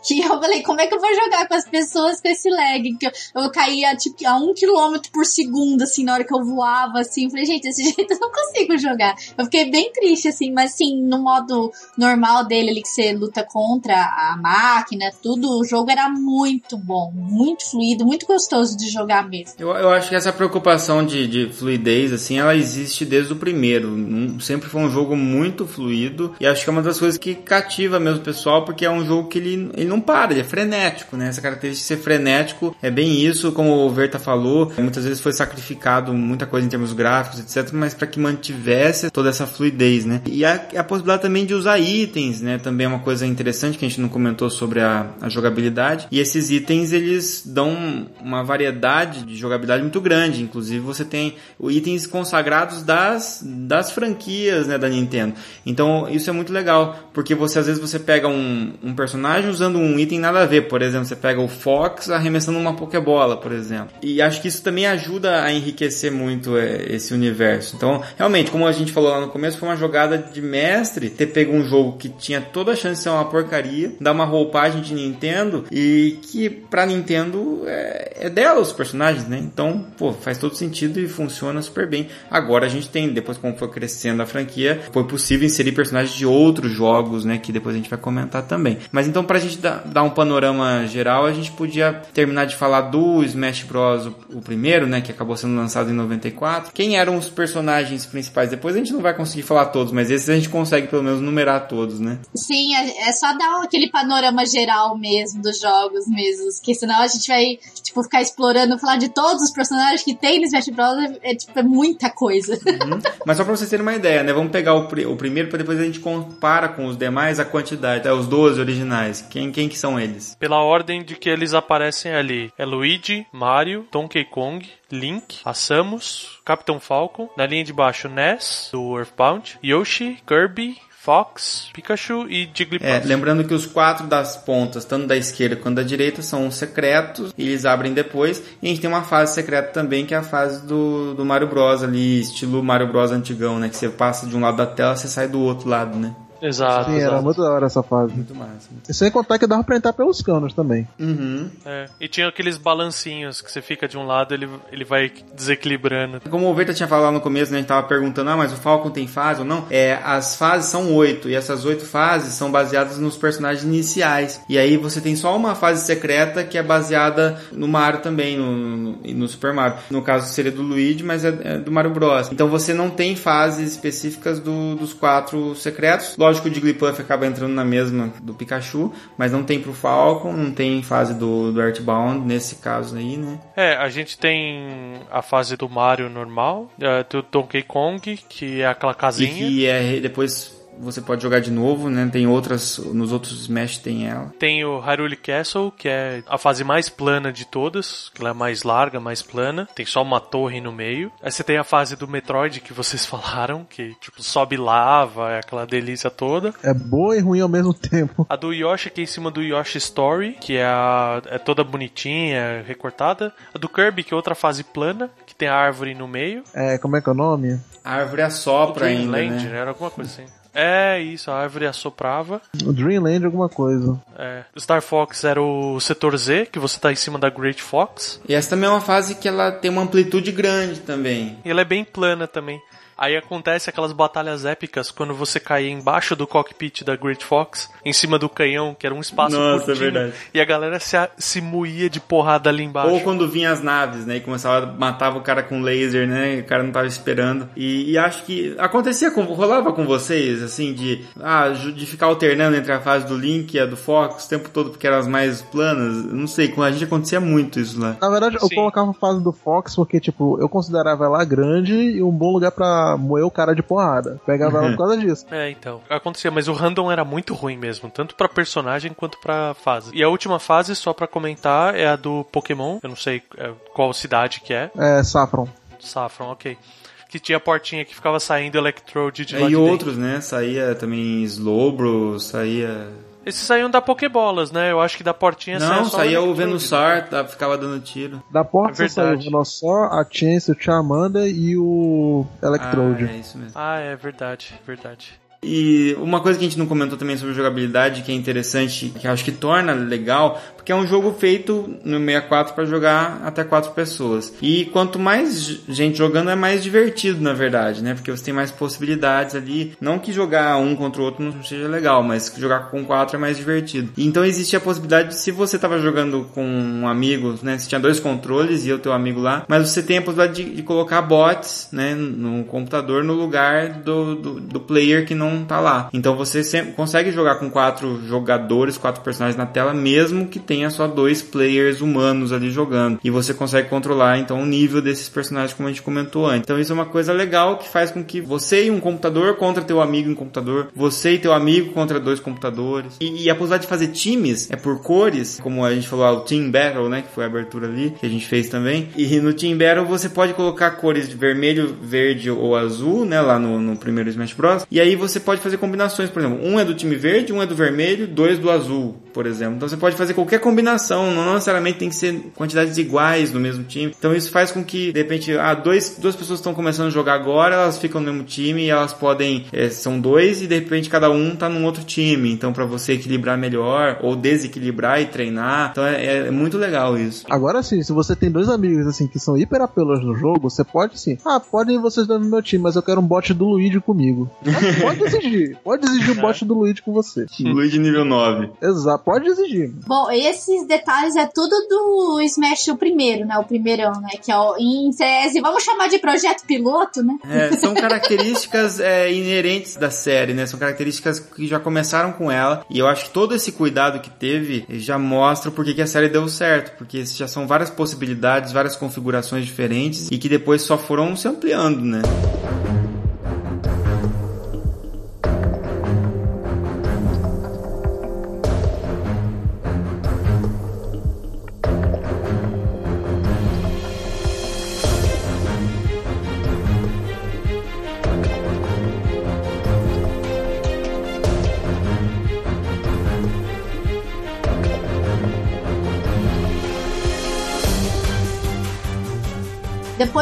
que eu falei, como é que eu vou jogar com as pessoas com esse lag, que eu, eu caía, tipo, a um quilômetro por segundo, assim, na hora que eu voava, assim. Eu falei, gente, desse jeito eu não consigo jogar. Eu fiquei bem triste, assim, mas sim, no modo normal dele, ali que você luta contra a máquina, tudo, o jogo era muito bom, muito fluido, muito gostoso de jogar mesmo. Eu, eu acho que essa preocupação de, de fluidez, assim, ela existe desde o primeiro. Num- Sempre foi um jogo muito fluido e acho que é uma das coisas que cativa mesmo o pessoal, porque é um jogo que ele, ele não para, ele é frenético, né? Essa característica de ser frenético é bem isso, como o Verta falou, muitas vezes foi sacrificado muita coisa em termos gráficos, etc, mas para que mantivesse toda essa fluidez, né? E a, a possibilidade também de usar itens, né? Também é uma coisa interessante que a gente não comentou sobre a, a jogabilidade. E esses itens, eles dão uma variedade de jogabilidade muito grande. Inclusive, você tem itens consagrados das, das franquias, né, da Nintendo. Então, isso é muito legal, porque você, às vezes, você pega um, um personagem usando um item nada a ver. Por exemplo, você pega o Fox arremessando uma Pokébola, por exemplo. E acho que isso também ajuda a enriquecer muito é, esse universo. Então, realmente, como a gente falou lá no começo, foi uma jogada de mestre ter pego um jogo que tinha toda a chance de ser uma porcaria, dar uma roupagem de Nintendo e que pra Nintendo é, é dela os personagens, né? Então, pô, faz todo sentido e funciona super bem. Agora a gente tem, depois como foi crescendo a franquia, foi possível inserir personagens de outros jogos, né? Que depois a gente vai comentar também. Mas então, pra gente dar, dar um panorama geral, a gente podia terminar de falar do Smash Bros. O, o primeiro, né? Que acabou sendo lançado em 94. Quem eram os personagens principais? Depois a gente não vai conseguir falar todos, mas esses a gente consegue pelo menos numerar todos, né? Sim, é, é só dar aquele panorama geral mesmo dos jogos mesmo, que senão a gente vai, tipo, ficar explorando, falar de todos os personagens que tem no Smash Bros. É, é, tipo, é muita coisa. Uhum. Mas só pra vocês terem uma ideia, né? Vamos pegar o, o primeiro para depois a gente compara com os demais a quantidade, é, os 12 originais. Quem, quem que são eles? Pela ordem de que eles aparecem ali. É Luigi, Mario, Donkey Kong, Link, a Samus, Capitão Falcon, na linha de baixo Ness, do Earthbound, Yoshi, Kirby, Fox, Pikachu e Jigglypuff. É, lembrando que os quatro das pontas, tanto da esquerda quanto da direita, são secretos eles abrem depois. E a gente tem uma fase secreta também, que é a fase do, do Mario Bros. ali, estilo Mario Bros. antigão, né? Que você passa de um lado da tela, você sai do outro lado, né? Exato, Sim, era exato. muito da hora essa fase. Muito massa. E sem contar que dava pra entrar pelos canos também. Uhum. É, E tinha aqueles balancinhos que você fica de um lado, ele, ele vai desequilibrando. Como o Verta tinha falado lá no começo, né, a gente tava perguntando, ah, mas o Falcon tem fase ou não? É, as fases são oito, e essas oito fases são baseadas nos personagens iniciais. E aí você tem só uma fase secreta que é baseada no Mario também, no, no, no Super Mario. No caso seria do Luigi, mas é, é do Mario Bros. Então você não tem fases específicas do- dos quatro secretos. Lógico que o Jigglypuff acaba entrando na mesma do Pikachu, mas não tem pro Falcon, não tem fase do, do Earthbound nesse caso aí, né? É, a gente tem a fase do Mario normal, é, do Donkey Kong, que é aquela E casinha. que é, depois você pode jogar de novo, né? Tem outras, nos outros Smash tem ela. Tem o Hyrule Castle, que é a fase mais plana de todas, que ela é mais larga, mais plana. Tem só uma torre no meio. Aí você tem a fase do Metroid que vocês falaram, que tipo sobe lava, é aquela delícia toda. É boa e ruim ao mesmo tempo. A do Yoshi que é em cima do Yoshi Story, que é, a- é toda bonitinha, recortada. A do Kirby, que é outra fase plana, que tem a árvore no meio. É, como é que é o nome? A árvore assopra ainda, Dreamland, né? né? Era alguma coisa assim. É isso, a árvore assoprava. O Dreamland alguma coisa. É. Star Fox era o setor Z, que você tá em cima da Great Fox. E essa também é uma fase que ela tem uma amplitude grande também. E ela é bem plana também. Aí acontece aquelas batalhas épicas quando você caía embaixo do cockpit da Great Fox, em cima do canhão, que era um espaço Nossa, é curtinho, verdade. e a galera se, se moía de porrada ali embaixo. Ou quando vinha as naves, né? E começava a matava o cara com laser, né? E o cara não tava esperando. E, e acho que acontecia com. rolava com vocês, assim, de. Ah, de ficar alternando entre a fase do Link e a do Fox o tempo todo, porque eram as mais planas. Não sei, com a gente acontecia muito isso lá. Na verdade, eu Sim. colocava a fase do Fox porque, tipo, eu considerava ela grande e um bom lugar pra moer o cara de porrada. Pegava ela por causa disso. É, então. Acontecia, mas o random era muito ruim mesmo, tanto pra personagem quanto pra fase. E a última fase, só pra comentar, é a do Pokémon. Eu não sei é, qual cidade que é. É, Saffron. Saffron, ok. Que tinha a portinha que ficava saindo Electrode de lá É, e de dentro. outros, né? Saía também Slowbro, saía. Esses saíam da Pokébolas, né? Eu acho que da portinha Não, saía o. Venusaur, tá, ficava dando tiro. Da porta É saiu o verdade. Venusaur, a Chance, o Charmander e o Electrode. Ah, é isso mesmo. Ah, é verdade, verdade. E uma coisa que a gente não comentou também sobre jogabilidade, que é interessante, que acho que torna legal, porque é um jogo feito no 64 para jogar até quatro pessoas. E quanto mais gente jogando, é mais divertido, na verdade, né? Porque você tem mais possibilidades ali. Não que jogar um contra o outro não seja legal, mas jogar com quatro é mais divertido. Então existe a possibilidade de, se você tava jogando com um amigo, né? Você tinha dois controles e o teu amigo lá, mas você tem a possibilidade de, de colocar bots, né? No computador no lugar do, do, do player que não tá lá. Então você sempre consegue jogar com quatro jogadores, quatro personagens na tela, mesmo que tenha só dois players humanos ali jogando. E você consegue controlar então o nível desses personagens, como a gente comentou antes. Então isso é uma coisa legal que faz com que você e um computador contra teu amigo em computador, você e teu amigo contra dois computadores. E, e a possibilidade de fazer times é por cores, como a gente falou, ah, o Team Battle, né? Que foi a abertura ali, que a gente fez também. E no Team Battle você pode colocar cores de vermelho, verde ou azul, né? Lá no, no primeiro Smash Bros. E aí você pode fazer combinações, por exemplo, um é do time verde, um é do vermelho, dois do azul, por exemplo. Então você pode fazer qualquer combinação, não necessariamente tem que ser quantidades iguais no mesmo time. Então isso faz com que, de repente, ah, dois, duas pessoas estão começando a jogar agora, elas ficam no mesmo time e elas podem, eh, são dois e de repente cada um tá num outro time. Então para você equilibrar melhor ou desequilibrar e treinar. Então é, é muito legal isso. Agora sim, se você tem dois amigos assim que são hiper apelos no jogo, você pode sim. Ah, podem vocês dois no meu time, mas eu quero um bot do Luigi comigo. Pode, pode exigir. Pode exigir o bot do Luigi com você. Luigi nível 9. Exato, pode exigir. Bom, esses detalhes é tudo do Smash o primeiro, né? O primeirão, né? Que é o em tese, vamos chamar de projeto piloto, né? É, são características é, inerentes da série, né? São características que já começaram com ela. E eu acho que todo esse cuidado que teve já mostra porque que a série deu certo. Porque já são várias possibilidades, várias configurações diferentes e que depois só foram se ampliando, né?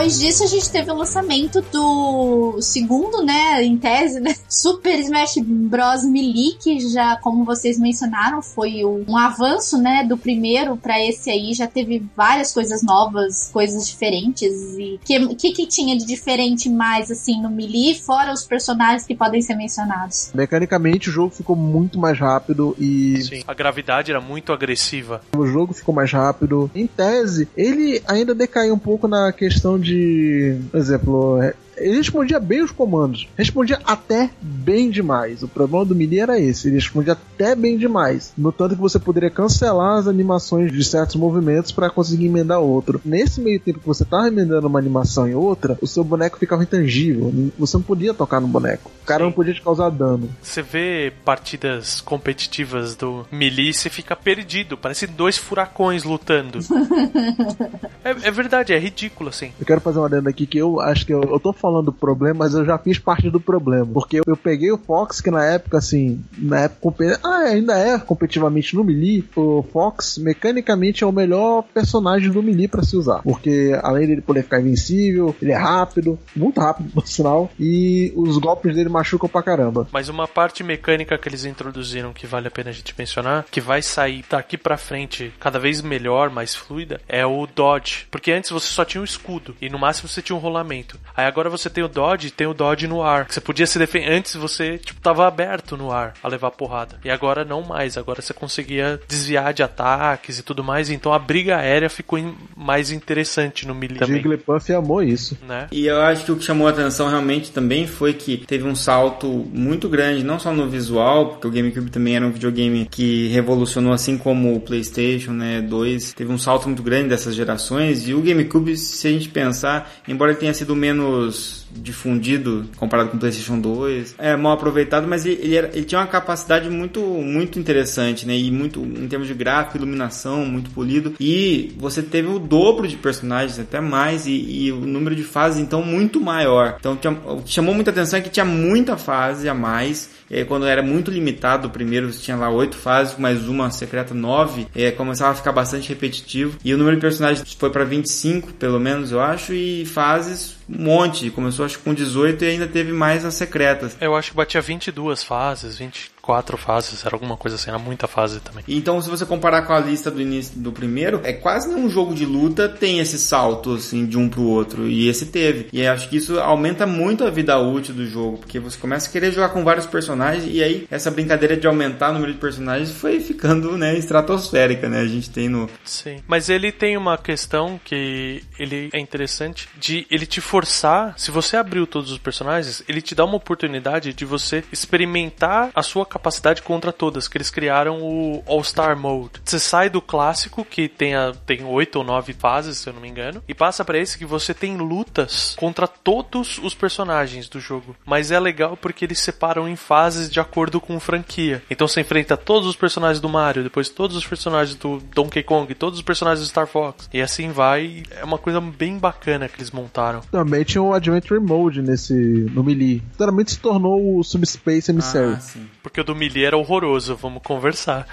Depois disso, a gente teve o lançamento do segundo, né, em tese, né, Super Smash Bros. Melee, que já, como vocês mencionaram, foi o- um avanço, né, do primeiro pra esse aí. Já teve várias coisas novas, coisas diferentes. E que que, que tinha de diferente mais, assim, no Melee, fora os personagens que podem ser mencionados? Mecanicamente o jogo ficou muito mais rápido e Sim. A gravidade era muito agressiva. o jogo ficou mais rápido. Em tese, ele ainda decaiu um pouco na questão de, por exemplo, ele respondia bem os comandos, respondia até bem demais. O problema do Melee era esse, ele respondia até bem demais. No tanto que você poderia cancelar as animações de certos movimentos para conseguir emendar outro. Nesse meio tempo que você tava emendando uma animação em outra, o seu boneco ficava intangível. Você não podia tocar no boneco. O cara Sim. não podia te causar dano. Você vê partidas competitivas do Melee, você fica perdido. Parece dois furacões lutando. é, é verdade, é ridículo assim. Eu quero fazer uma adenda aqui que eu acho que eu, eu tô falando do problema, mas eu já fiz parte do problema. Porque eu, eu peguei o Fox, que na época, assim, na época, ah, ainda é competitivamente no Melee, o Fox, mecanicamente, é o melhor personagem do Melee pra se usar. Porque além dele poder ficar invencível, ele é rápido, muito rápido, por sinal, e os golpes dele machucam pra caramba. Mas uma parte mecânica que eles introduziram que vale a pena a gente mencionar, que vai sair daqui pra frente cada vez melhor, mais fluida, é o dodge. Porque antes você só tinha um escudo e no máximo você tinha um rolamento. Aí agora você você tem o dodge, tem o dodge no ar. Você podia se defender. Antes você, tipo, tava aberto no ar a levar porrada. E agora não mais. Agora você conseguia desviar de ataques e tudo mais. Então a briga aérea ficou mais interessante no melee também. Jigglypuff amou isso. Né? E eu acho que o que chamou a atenção realmente também foi que teve um salto muito grande, não só no visual, porque o GameCube também era um videogame que revolucionou assim como o PlayStation, né, 2, teve um salto muito grande dessas gerações e o GameCube, se a gente pensar, embora ele tenha sido menos difundido comparado com o PlayStation 2, é mal aproveitado, mas ele, ele, era, ele, tinha uma capacidade muito muito interessante, né, e muito em termos de gráfico, iluminação, muito polido, e você teve o dobro de personagens, até mais, e, e o número de fases então muito maior. Então tinha, o que chamou muita atenção é que tinha muita fase a mais é, quando era muito limitado, o primeiro tinha lá oito fases, mais uma secreta nove, é, começava a ficar bastante repetitivo. E o número de personagens foi para 25, pelo menos, eu acho, e fases um monte. Começou acho com 18 e ainda teve mais as secretas. Eu acho que batia 22 fases, 24 fases, era alguma coisa assim, era muita fase também. Então, se você comparar com a lista do início do primeiro, é quase nenhum jogo de luta tem esse salto assim de um pro outro, e esse teve. E acho que isso aumenta muito a vida útil do jogo, porque você começa a querer jogar com vários personagens e aí essa brincadeira de aumentar o número de personagens foi ficando, né, estratosférica, né? A gente tem no Sim. Mas ele tem uma questão que ele é interessante de ele te forçar, se você abriu todos os personagens, ele te dá uma oportunidade de você experimentar a sua capacidade contra todas, que eles criaram o All-Star Mode. Você sai do clássico, que tem, a, tem oito ou nove fases, se eu não me engano, e passa para esse que você tem lutas contra todos os personagens do jogo. Mas é legal porque eles separam em fases de acordo com franquia. Então você enfrenta todos os personagens do Mario, depois todos os personagens do Donkey Kong, todos os personagens do Star Fox. E assim vai. É uma coisa bem bacana que eles montaram. Também tinha o Adventure Mode nesse no Melee. Literalmente se tornou o Subspace Emissary. Ah, sim. Porque o do Melee era horroroso, vamos conversar.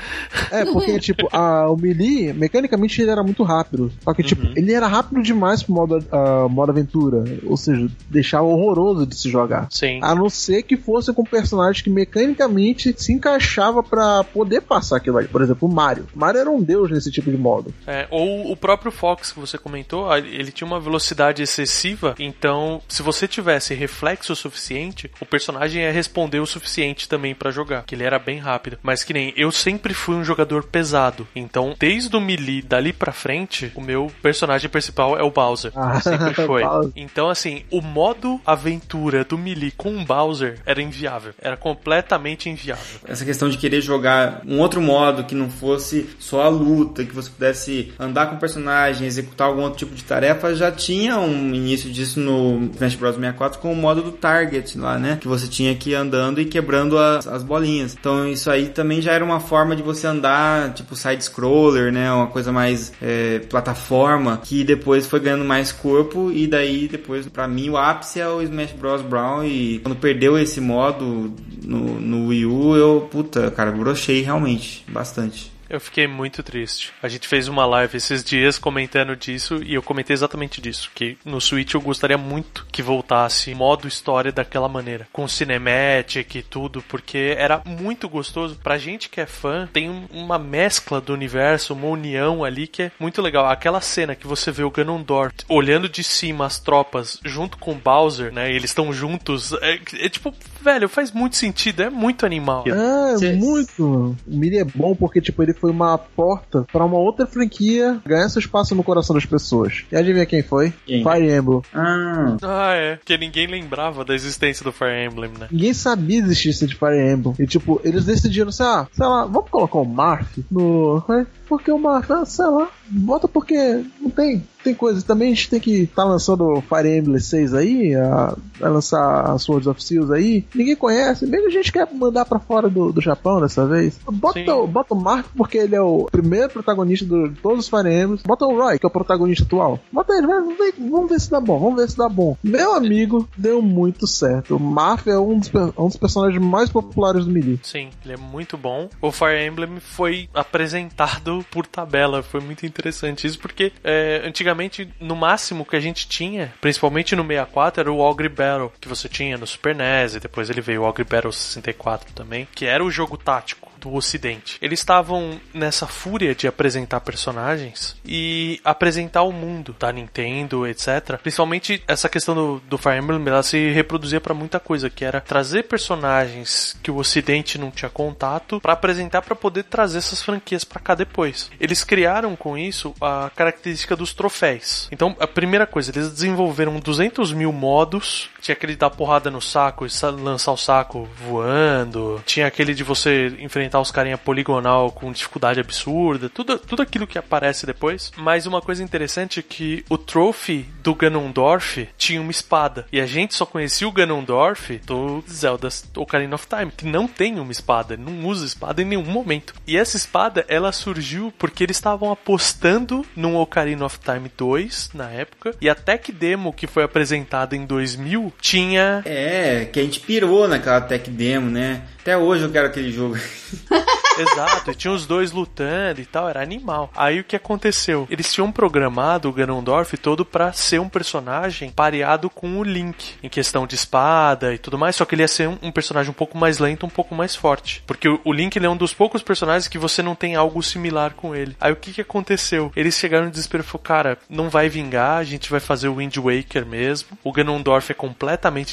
É, porque, tipo, a, o Melee, mecanicamente, ele era muito rápido. Só que, tipo, ele era rápido demais pro modo, uh, modo aventura. Ou seja, deixava horroroso de se jogar. Sim. A não ser que fosse com personagens que mecanicamente se encaixava pra poder passar aquilo ali. Por exemplo, o Mario. O Mario era um deus nesse tipo de modo. É, ou o próprio Fox que você comentou, ele tinha uma velocidade excessiva, então se você tivesse reflexo suficiente, o personagem ia responder o suficiente também pra jogar, que ele era bem rápido. Mas que nem eu sempre fui um jogador pesado, então desde o melee dali pra frente, o meu personagem principal é o Bowser. Ah, sempre foi. Então assim, o modo aventura do melee com o Bowser era inviável, era completamente inviável. Essa questão de querer jogar um outro modo que não fosse só a luta, que você pudesse andar com o personagem, executar algum outro tipo de tarefa, já tinha um início disso no Smash Bros 64 com o modo do Target lá, né? Que você tinha que ir andando e quebrando as, as bolinhas. Então isso aí também já era uma forma de você andar, tipo side-scroller, né? Uma coisa mais é, plataforma, que depois foi ganhando mais corpo e daí depois, pra mim, o ápice é o Smash Bros Brown e quando perdeu esse modo no, no Wii U, eu, puta, cara, brochei realmente, bastante. Eu fiquei muito triste. A gente fez uma live esses dias comentando disso e eu comentei exatamente disso, que no Switch eu gostaria muito que voltasse modo história daquela maneira, com cinematic e tudo, porque era muito gostoso. Pra gente que é fã, tem um- uma mescla do universo, uma união ali que é muito legal. Aquela cena que você vê o Ganondorf olhando de cima as tropas junto com o Bowser, né? E eles estão juntos. É, é tipo, velho, faz muito sentido, é muito animal. É, Cê- muito. O Melee é bom porque, tipo, ele foi uma porta pra uma outra franquia ganhar seu espaço no coração das pessoas. E adivinha quem foi? Quem? Fire Emblem. Ah, Ah, é. Porque ninguém lembrava da existência do Fire Emblem, né? Ninguém sabia existência de Fire Emblem. E, tipo, eles decidiram assim, ah, sei lá, vamos colocar o Marth no... Porque o Marth, ah, sei lá, bota porque não tem... Tem coisa, também a gente tem que tá lançando Fire Emblem 6 aí, a- vai lançar a Swords of Seals aí, ninguém conhece, mesmo a gente quer mandar pra fora do, do Japão dessa vez. Bota, Sim. bota o Marth porque ele é o primeiro protagonista de todos os Fire Emblems, bota o Roy, que é o protagonista atual. Bota ele, vamos ver, vamos ver se dá bom, vamos ver se dá bom. Meu amigo, deu muito certo. O Marth é um dos, per- um dos personagens mais populares do Melee. Sim, ele é muito bom. O Fire Emblem foi apresentado por tabela, foi muito interessante isso, porque é, antigamente, no máximo que a gente tinha, principalmente no 64, era o Ogre Battle, que você tinha no Super NES, e depois ele veio o Ogre Battle 64 também, que era o jogo tático. Do Ocidente. Eles estavam nessa fúria de apresentar personagens e apresentar o mundo da Nintendo, etc. Principalmente essa questão do, do Fire Emblem, ela se reproduzia para muita coisa, que era trazer personagens que o Ocidente não tinha contato para apresentar para poder trazer essas franquias para cá depois. Eles criaram com isso a característica dos troféus. Então, a primeira coisa, eles desenvolveram 200 mil modos. Tinha aquele da porrada no saco e lançar o saco voando. Tinha aquele de você enfrentar os carinha poligonal com dificuldade absurda. Tudo, tudo aquilo que aparece depois. Mas uma coisa interessante é que o trophy do Ganondorf tinha uma espada. E a gente só conhecia o Ganondorf do Zelda Ocarina of Time, que não tem uma espada, não usa espada em nenhum momento. E essa espada, ela surgiu porque eles estavam apostando num Ocarina of Time 2 na época, e a tech demo que foi apresentada em 2000 tinha. É, que a gente pirou naquela tech demo, né? Até hoje eu quero aquele jogo. Exato, e tinha os dois lutando e tal, era animal. Aí o que aconteceu? Eles tinham programado o Ganondorf todo para ser um personagem pareado com o Link, em questão de espada e tudo mais, só que ele ia ser um, um personagem um pouco mais lento, um pouco mais forte. Porque o, o Link ele é um dos poucos personagens que você não tem algo similar com ele. Aí o que que aconteceu? Eles chegaram no desespero e falaram, cara, não vai vingar, a gente vai fazer o Wind Waker mesmo. O Ganondorf é completamente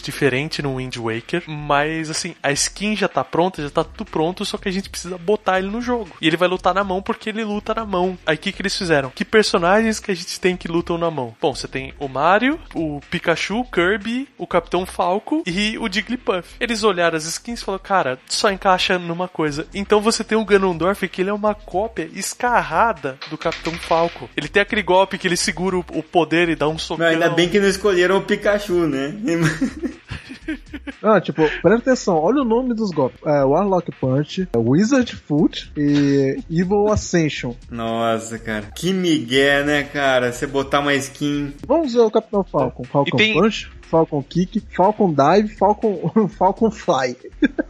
diferente no Wind Waker, mas assim, a skin já tá pronta, já tá tudo pronto, só que a gente precisa botar ele no jogo. E ele vai lutar na mão porque ele luta na mão. Aí o que, que eles fizeram? Que personagens que a gente tem que lutam na mão? Bom, você tem o Mario, o Pikachu, o Kirby, o Capitão Falco e o Jigglypuff. Eles olharam as skins e falaram, cara, só encaixa numa coisa. Então você tem o Ganondorf que ele é uma cópia escarrada do Capitão Falco. Ele tem aquele golpe que ele segura o poder e dá um socão. Mas ainda bem que não escolheram o Pikachu, né? ah, tipo, presta atenção, olha o nome dos golpes. É, Warlock Punch, é Wizard Foot e Evil Ascension. Nossa, cara. Que migué, né, cara? Você botar uma skin. Vamos ver o Capitão Falcon. Falcon tem... Punch, Falcon Kick, Falcon Dive, Falcon, Falcon Fly.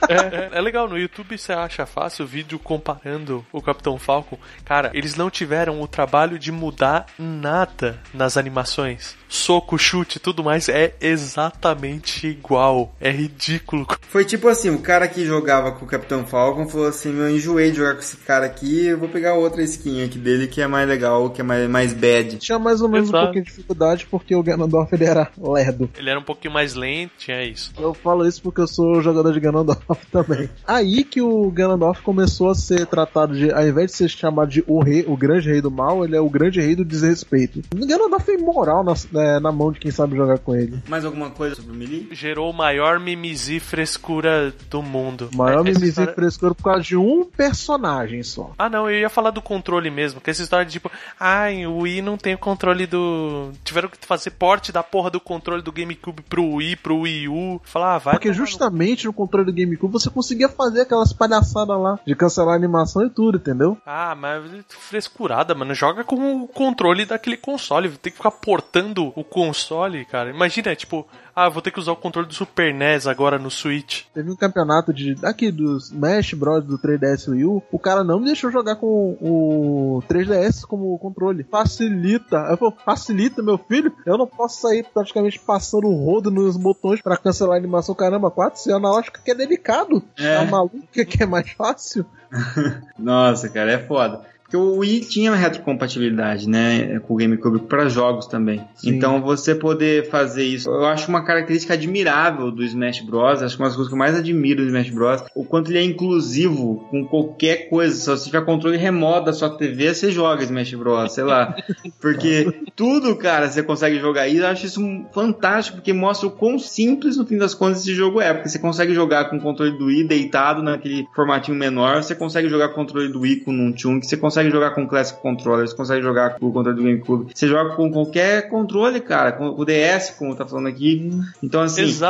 É, é, é, legal, no YouTube você acha fácil o vídeo comparando o Capitão Falcon. Cara, eles não tiveram o trabalho de mudar nada nas animações. Soco, chute tudo mais é exatamente igual. É ridículo. Foi tipo assim, o cara que jogava com o Capitão Falcon falou assim, meu, enjoei de jogar com esse cara aqui, eu vou pegar outra skin aqui dele que é mais legal, que é mais, mais bad. Tinha mais ou menos Exato. um pouquinho de dificuldade porque o Ganondorf ele era lerdo. Ele era um pouquinho mais lento, tinha isso. Eu falo isso porque eu sou jogador de Ganondorf também. Aí que o Ganondorf começou a ser tratado de, ao invés de ser chamado de o rei, o grande rei do mal, ele é o grande rei do desrespeito. O Ganondorf é imoral na, é, na mão de quem sabe jogar com ele. Mais alguma coisa sobre o Melee? Gerou o maior mimisi frescura do mundo. Maior é, mimisi história... frescura por causa de um personagem só. Ah, não, eu ia falar do controle mesmo, que essa história de tipo, ai, ah, o Wii não tem o controle do. Tiveram que fazer porte da porra do controle do GameCube pro Wii, pro Wii U. Falar, ah, vai. Porque justamente no... no controle do GameCube você conseguia fazer aquelas palhaçadas lá de cancelar a animação e tudo, entendeu? Ah, mas frescurada, mano. Joga com o controle daquele console. Tem que ficar portando o console, cara. Imagina, tipo, ah, vou ter que usar o controle do Super NES agora no Switch. Teve um campeonato de aqui dos Smash Bros do 3DS Wii U, o cara não me deixou jogar com o 3DS como controle. Facilita. Eu falo, facilita, meu filho? Eu não posso sair praticamente passando o rodo nos botões para cancelar a animação. Caramba, 4 se analógico que é delicado. É. Tá maluco que é mais fácil? Nossa, cara, é foda. Porque o Wii tinha retrocompatibilidade, né, com o GameCube para jogos também. Sim. Então você poder fazer isso, eu acho uma característica admirável do Smash Bros. Acho que uma das coisas que eu mais admiro do Smash Bros. O quanto ele é inclusivo com qualquer coisa. Se você tiver controle remoto da sua TV, você joga Smash Bros. Sei lá. Porque tudo, cara, você consegue jogar. E eu acho isso fantástico porque mostra o quão simples no fim das contas esse jogo é. Porque você consegue jogar com o controle do Wii deitado naquele formatinho menor, você consegue jogar com o controle do Wii com um Chun, que você consegue consegue jogar com Classic Controller, você consegue jogar com o controle do GameCube. Você joga com qualquer controle, cara, com o DS, como tá falando aqui. Então, assim, eles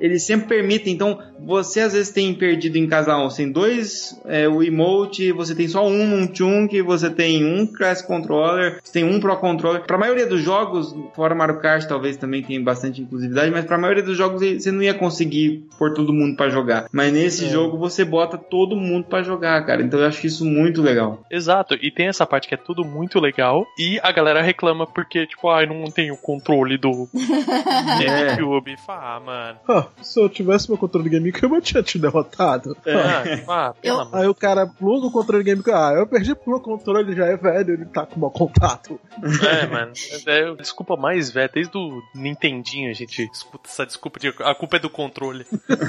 ele sempre permitem. Então, você às vezes tem perdido em casa um, tem dois é, o emote, você tem só um, um Chunk, você tem um Classic Controller, você tem um Pro Controller. Pra maioria dos jogos, fora Mario Kart, talvez também tem bastante inclusividade, mas pra maioria dos jogos você não ia conseguir pôr todo mundo para jogar. Mas nesse é. jogo você bota todo mundo para jogar, cara. Então eu acho isso muito legal. Exato Exato, e tem essa parte que é tudo muito legal, e a galera reclama porque, tipo, ai, não tem o controle do É. GameCube. Fala, ah, mano. Ah, se eu tivesse meu controle GameCube, eu tinha te derrotado. Ah, tipo, ah, pelo Eu- amor. Aí o cara pluga o controle GameCube. Ah, eu perdi porque meu controle já é velho, ele tá com mau contato. É, mano. É, desculpa mais, velho. Desde o Nintendinho a gente escuta essa desculpa de a culpa é do controle.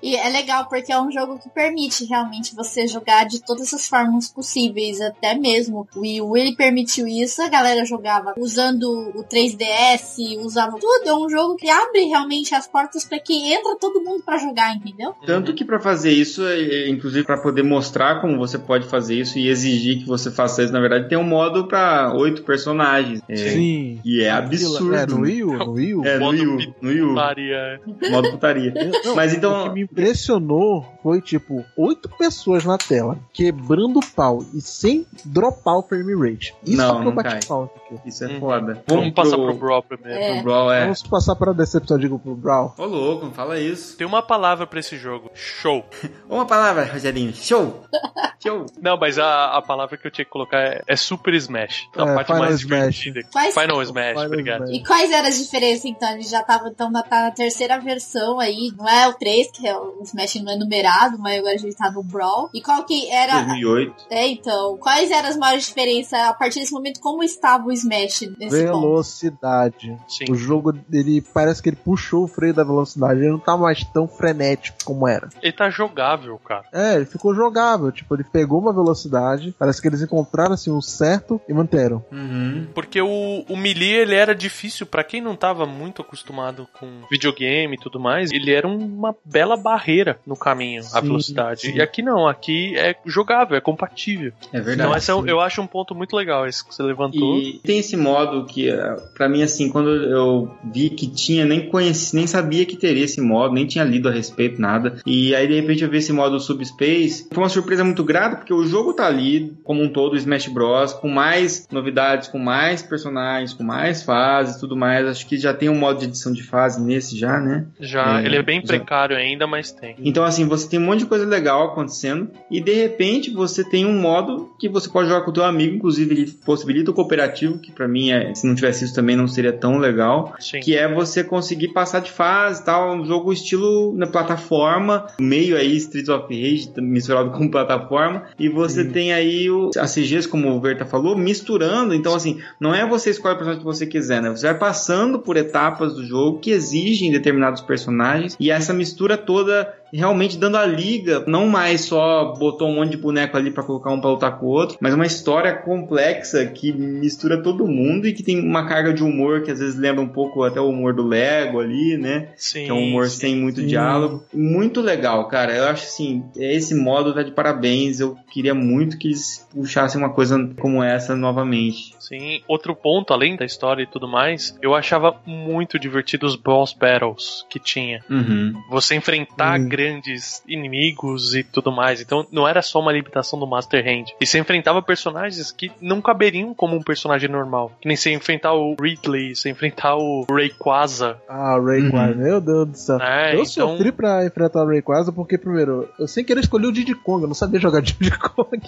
E é legal porque é um jogo que permite realmente você jogar de todas as formas possíveis, até mesmo o Wii U ele permitiu isso, a galera jogava usando o 3DS, usava tudo, é um jogo que abre realmente as portas para que entra todo mundo pra jogar, entendeu? Tanto que pra fazer isso, é, inclusive pra poder mostrar como você pode fazer isso e exigir que você faça isso, na verdade tem um modo pra oito personagens. É, Sim. E é absurdo. É, no Wii U, no Wii U. É, no Modo Wii U, no Wii U, Putaria. modo putaria. Não, Mas O então, que me impressionou foi, tipo, oito pessoas na tela, quebrando o pau e sem dropar o frame rate. Isso Não, que eu bati pau aqui. isso é Uhum. foda. Vamos passar pro Brawl primeiro. É. pro Brawl, é. Vamos passar para a decepção, digo, pro Brawl. Ô louco, não fala isso. Tem uma palavra pra esse jogo. Show. Uma palavra, Rogerinho. Show! Show! Não, mas a, a palavra que eu tinha que colocar é, é Super Smash. A É, parte Final mais Smash. divertida. Quais- Final Smash, Final obrigado. Smash. E quais eram as diferenças então? Eles já estavam então na, tá na terceira versão aí, não é o 3, que é o Smash não é numerado, mas agora a gente tá no Brawl. E qual que era 2008. É, então, quais eram as maiores diferenças a partir desse momento? Como estava o Smash nesse ponto? Velocidade. Sim. O jogo, ele parece que ele puxou o freio da velocidade. Ele não tá mais tão frenético como era. Ele tá jogável, cara. É, ele ficou jogável. Tipo, ele pegou uma velocidade. Parece que eles encontraram assim um certo e manteram. Uhum. Porque o, o melee, ele era difícil pra quem não tava muito acostumado com videogame e tudo mais. Ele era uma bela barreira no caminho, a Sim, velocidade. sim. E aqui não, aqui é jogável, é compatível. É verdade. Então esse é um- eu acho um ponto muito legal esse que você levantou. E tem esse modo que, eh, pra mim, assim, quando eu vi que tinha, nem conheci, nem sabia que teria esse modo, nem tinha lido a respeito, nada. E aí, de repente, eu vi esse modo Subspace. Foi uma surpresa muito grata, porque o jogo tá ali, como um todo, o Smash Bros., com mais novidades, com mais personagens, com mais fases e tudo mais. Acho que já tem um modo de edição de fase nesse já, né? Já, É, ele é bem já. precário ainda, mas tem. Então, assim, você tem um monte de coisa legal acontecendo e de repente você tem um modo que você pode jogar com o teu amigo, inclusive ele possibilita o cooperativo, que pra mim, é, se não tivesse isso também não seria tão legal, Sim. que é você conseguir passar de fase, tal, um jogo estilo na plataforma, meio aí Streets of Rage misturado com plataforma, e você tem aí o, as CGs, como o Verta falou, misturando, então assim, não é você escolhe o personagem que você quiser, né? Você vai passando por etapas do jogo que exigem determinados personagens, e essa mistura toda realmente dando a liga, não mais só botou um monte de boneco ali pra colocar um pra lutar com o outro, mas uma história complexa que mistura todo mundo e que tem uma carga de humor que às vezes lembra um pouco até o humor do Lego ali, né? Sim, Que é um humor sim. sem muito sim. diálogo. Muito legal, cara. Eu acho assim, esse modo tá de parabéns. Eu queria muito que eles puxassem uma coisa como essa novamente. Sim, outro ponto, além da história e tudo mais, eu achava muito divertido os boss battles que tinha. Uhum. Você enfrentar Hum. Grandes inimigos e tudo mais. Então não era só uma limitação do Master Hand. E você enfrentava personagens que não caberiam como um personagem normal. Que nem você enfrentar o Ridley, você enfrentar o Rayquaza. Ah, o Rayquaza, meu Deus do céu. É, eu então- sofri pra enfrentar o Rayquaza porque, primeiro, eu sem querer escolhi o Diddy Kong, eu não sabia jogar Diddy Kong.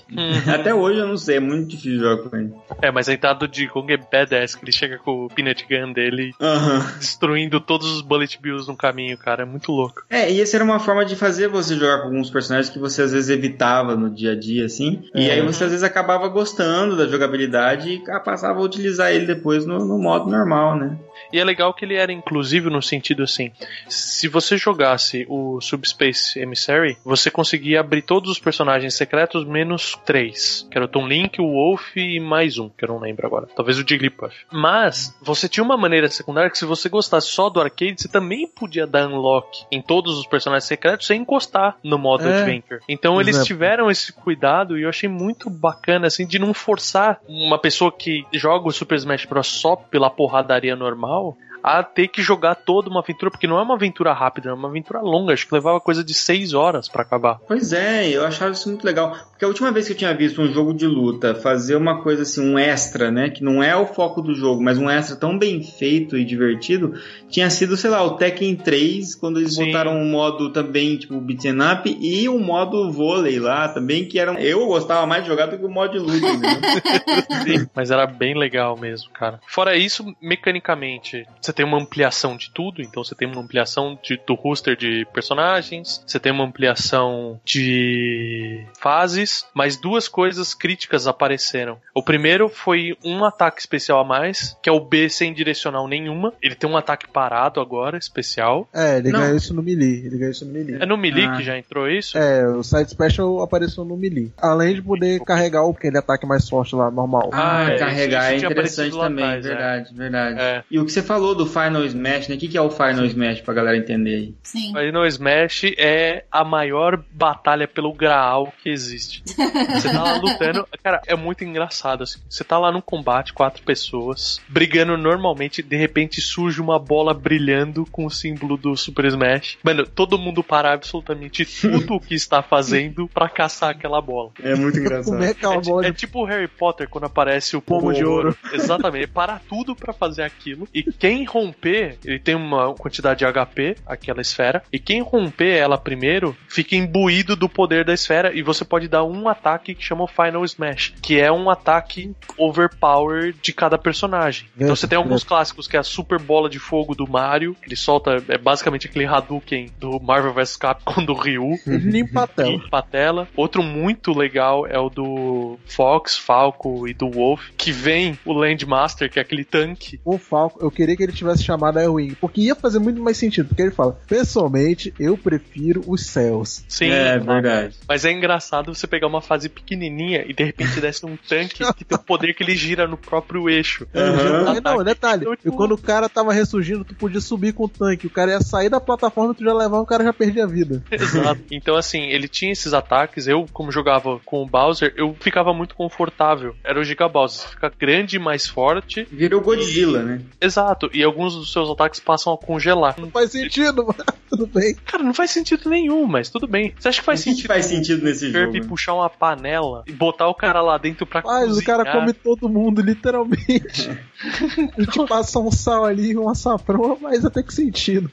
Até hoje eu não sei, é muito difícil jogar com ele. É, mas a entrada do Diddy Kong é badass, que ele chega com o Peanut Gun dele Aham. destruindo todos os Bullet Bills no caminho, cara. É muito louco. É, e essa era uma forma de fazer você jogar com alguns personagens que você às vezes evitava no dia a dia, assim. E É. aí você às vezes acabava gostando da jogabilidade e passava a utilizar ele depois no, no modo normal, né? E é legal que ele era inclusivo no sentido assim: se você jogasse o Subspace Emissary, você conseguia abrir todos os personagens secretos menos três, que era o Tom Link, o Wolf e mais um, que eu não lembro agora. Talvez o Jigglypuff. Mas você tinha uma maneira secundária que se você gostasse só do arcade, você também podia dar unlock em todos os personagens secretos sem encostar no modo É. Adventure. Então eles Exato. tiveram esse cuidado e eu achei muito bacana assim de não forçar uma pessoa que joga o Super Smash Bros só pela porradaria normal a ter que jogar toda uma aventura, porque não é uma aventura rápida, é uma aventura longa, acho que levava coisa de seis horas pra acabar. Pois é, eu achava isso muito legal. Porque a última vez que eu tinha visto um jogo de luta fazer uma coisa assim, um extra, né? Que não é o foco do jogo, mas um extra tão bem feito e divertido, tinha sido, sei lá, o Tekken 3, quando eles Sim. botaram um modo também, tipo, beat'em up, e um modo vôlei lá também, que era. Eu gostava mais de jogar do que o modo de luta, entendeu? Mas era bem legal mesmo, cara. Fora isso, mecanicamente, você tem uma ampliação de tudo, então você tem uma ampliação de- do roster de personagens, você tem uma ampliação de fases, mas duas coisas críticas apareceram. O primeiro foi um ataque especial a mais, que é o B sem direcional nenhuma. Ele tem um ataque parado agora, especial. É, ele Não. ganhou isso no Melee. Ele ganhou isso no Melee. É no Melee Ah. que já entrou isso? É, o Side Special apareceu no Melee. Além de poder carregar o aquele ataque mais forte lá, normal. Ah, é, carregar isso é tinha interessante também, atrás, é. verdade, verdade. É. E o que você falou do Final Smash, né? O que, que é o Final Smash pra galera entender aí? Sim. No Smash é a maior batalha pelo Graal que existe. Você tá lá lutando, cara, é muito engraçado assim. Você tá lá num combate, quatro pessoas, brigando normalmente, de repente surge uma bola brilhando com o símbolo do Super Smash. Mano, todo mundo para absolutamente tudo o que está fazendo pra caçar aquela bola. É muito engraçado. Como é que é uma É, é tipo o Harry Potter quando aparece o Pomo de ouro. Exatamente, ele para tudo pra fazer aquilo. E quem romper, ele tem uma quantidade de HP, aquela esfera, e quem romper ela primeiro fica imbuído do poder da esfera e você pode dar um ataque que chama o Final Smash, que é um ataque overpower de cada personagem. Então você tem alguns clássicos que é a super bola de fogo do Mario, que ele solta é basicamente aquele Hadouken do Marvel vs Capcom do Ryu. limpa a tela. Limpa a tela. Outro muito legal é o do Fox, Falco e do Wolf, que vem o Landmaster, que é aquele tanque. O Falco, eu queria que ele tivesse chamado a Wing, porque ia fazer muito mais sentido, porque ele fala, pessoalmente, eu prefiro os céus. Sim, É verdade. mas é engraçado você pegar uma fase pequenininha e de repente desce um tanque que tem o poder que ele gira no próprio eixo. Aí, não, detalhe, Então, e tipo, quando o cara tava ressurgindo, tu podia subir com o tanque, o cara ia sair da plataforma, tu já levava, o cara já perdia a vida. Exato. Então, assim, ele tinha esses ataques. Eu, como jogava com o Bowser, eu ficava muito confortável. Era o Giga Bowser. Você fica grande e mais forte. Virou Godzilla, né? Exato. E alguns dos seus ataques passam a congelar. Não faz sentido, mas tudo bem. Cara, não faz sentido nenhum, mas tudo bem. Você acha que faz o que que sentido? faz sentido nesse o jogo? Kirby né? Puxar uma panela e botar o cara lá dentro pra Mas cozinhar. o cara come todo mundo, literalmente. A gente passa um sal ali, um açafrão, mas até que sentido.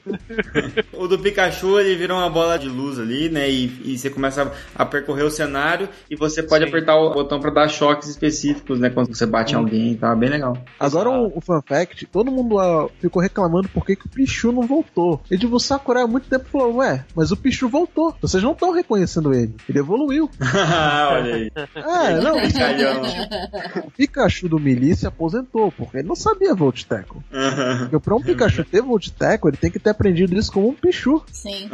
O do Pikachu, ele vira uma bola de luz ali, né? E, e você começa a, a percorrer o cenário e você pode Sim. apertar o botão pra dar choques específicos, né? Quando você bate em alguém, tá bem legal. Agora o, o fun fact, todo mundo ah, ficou reclamando por que que o Pichu não voltou. E tipo, o Sakurai há muito tempo falou, ué, mas o Pichu voltou. Vocês não estão reconhecendo ele. Ele evoluiu. Olha aí. É, não, o Pikachu do se aposentou, porque ele não sabia Volt Tackle. Aham. Porque pra um Pikachu ter Volt Tackle, ele tem que ter aprendido isso como um Pichu. Sim.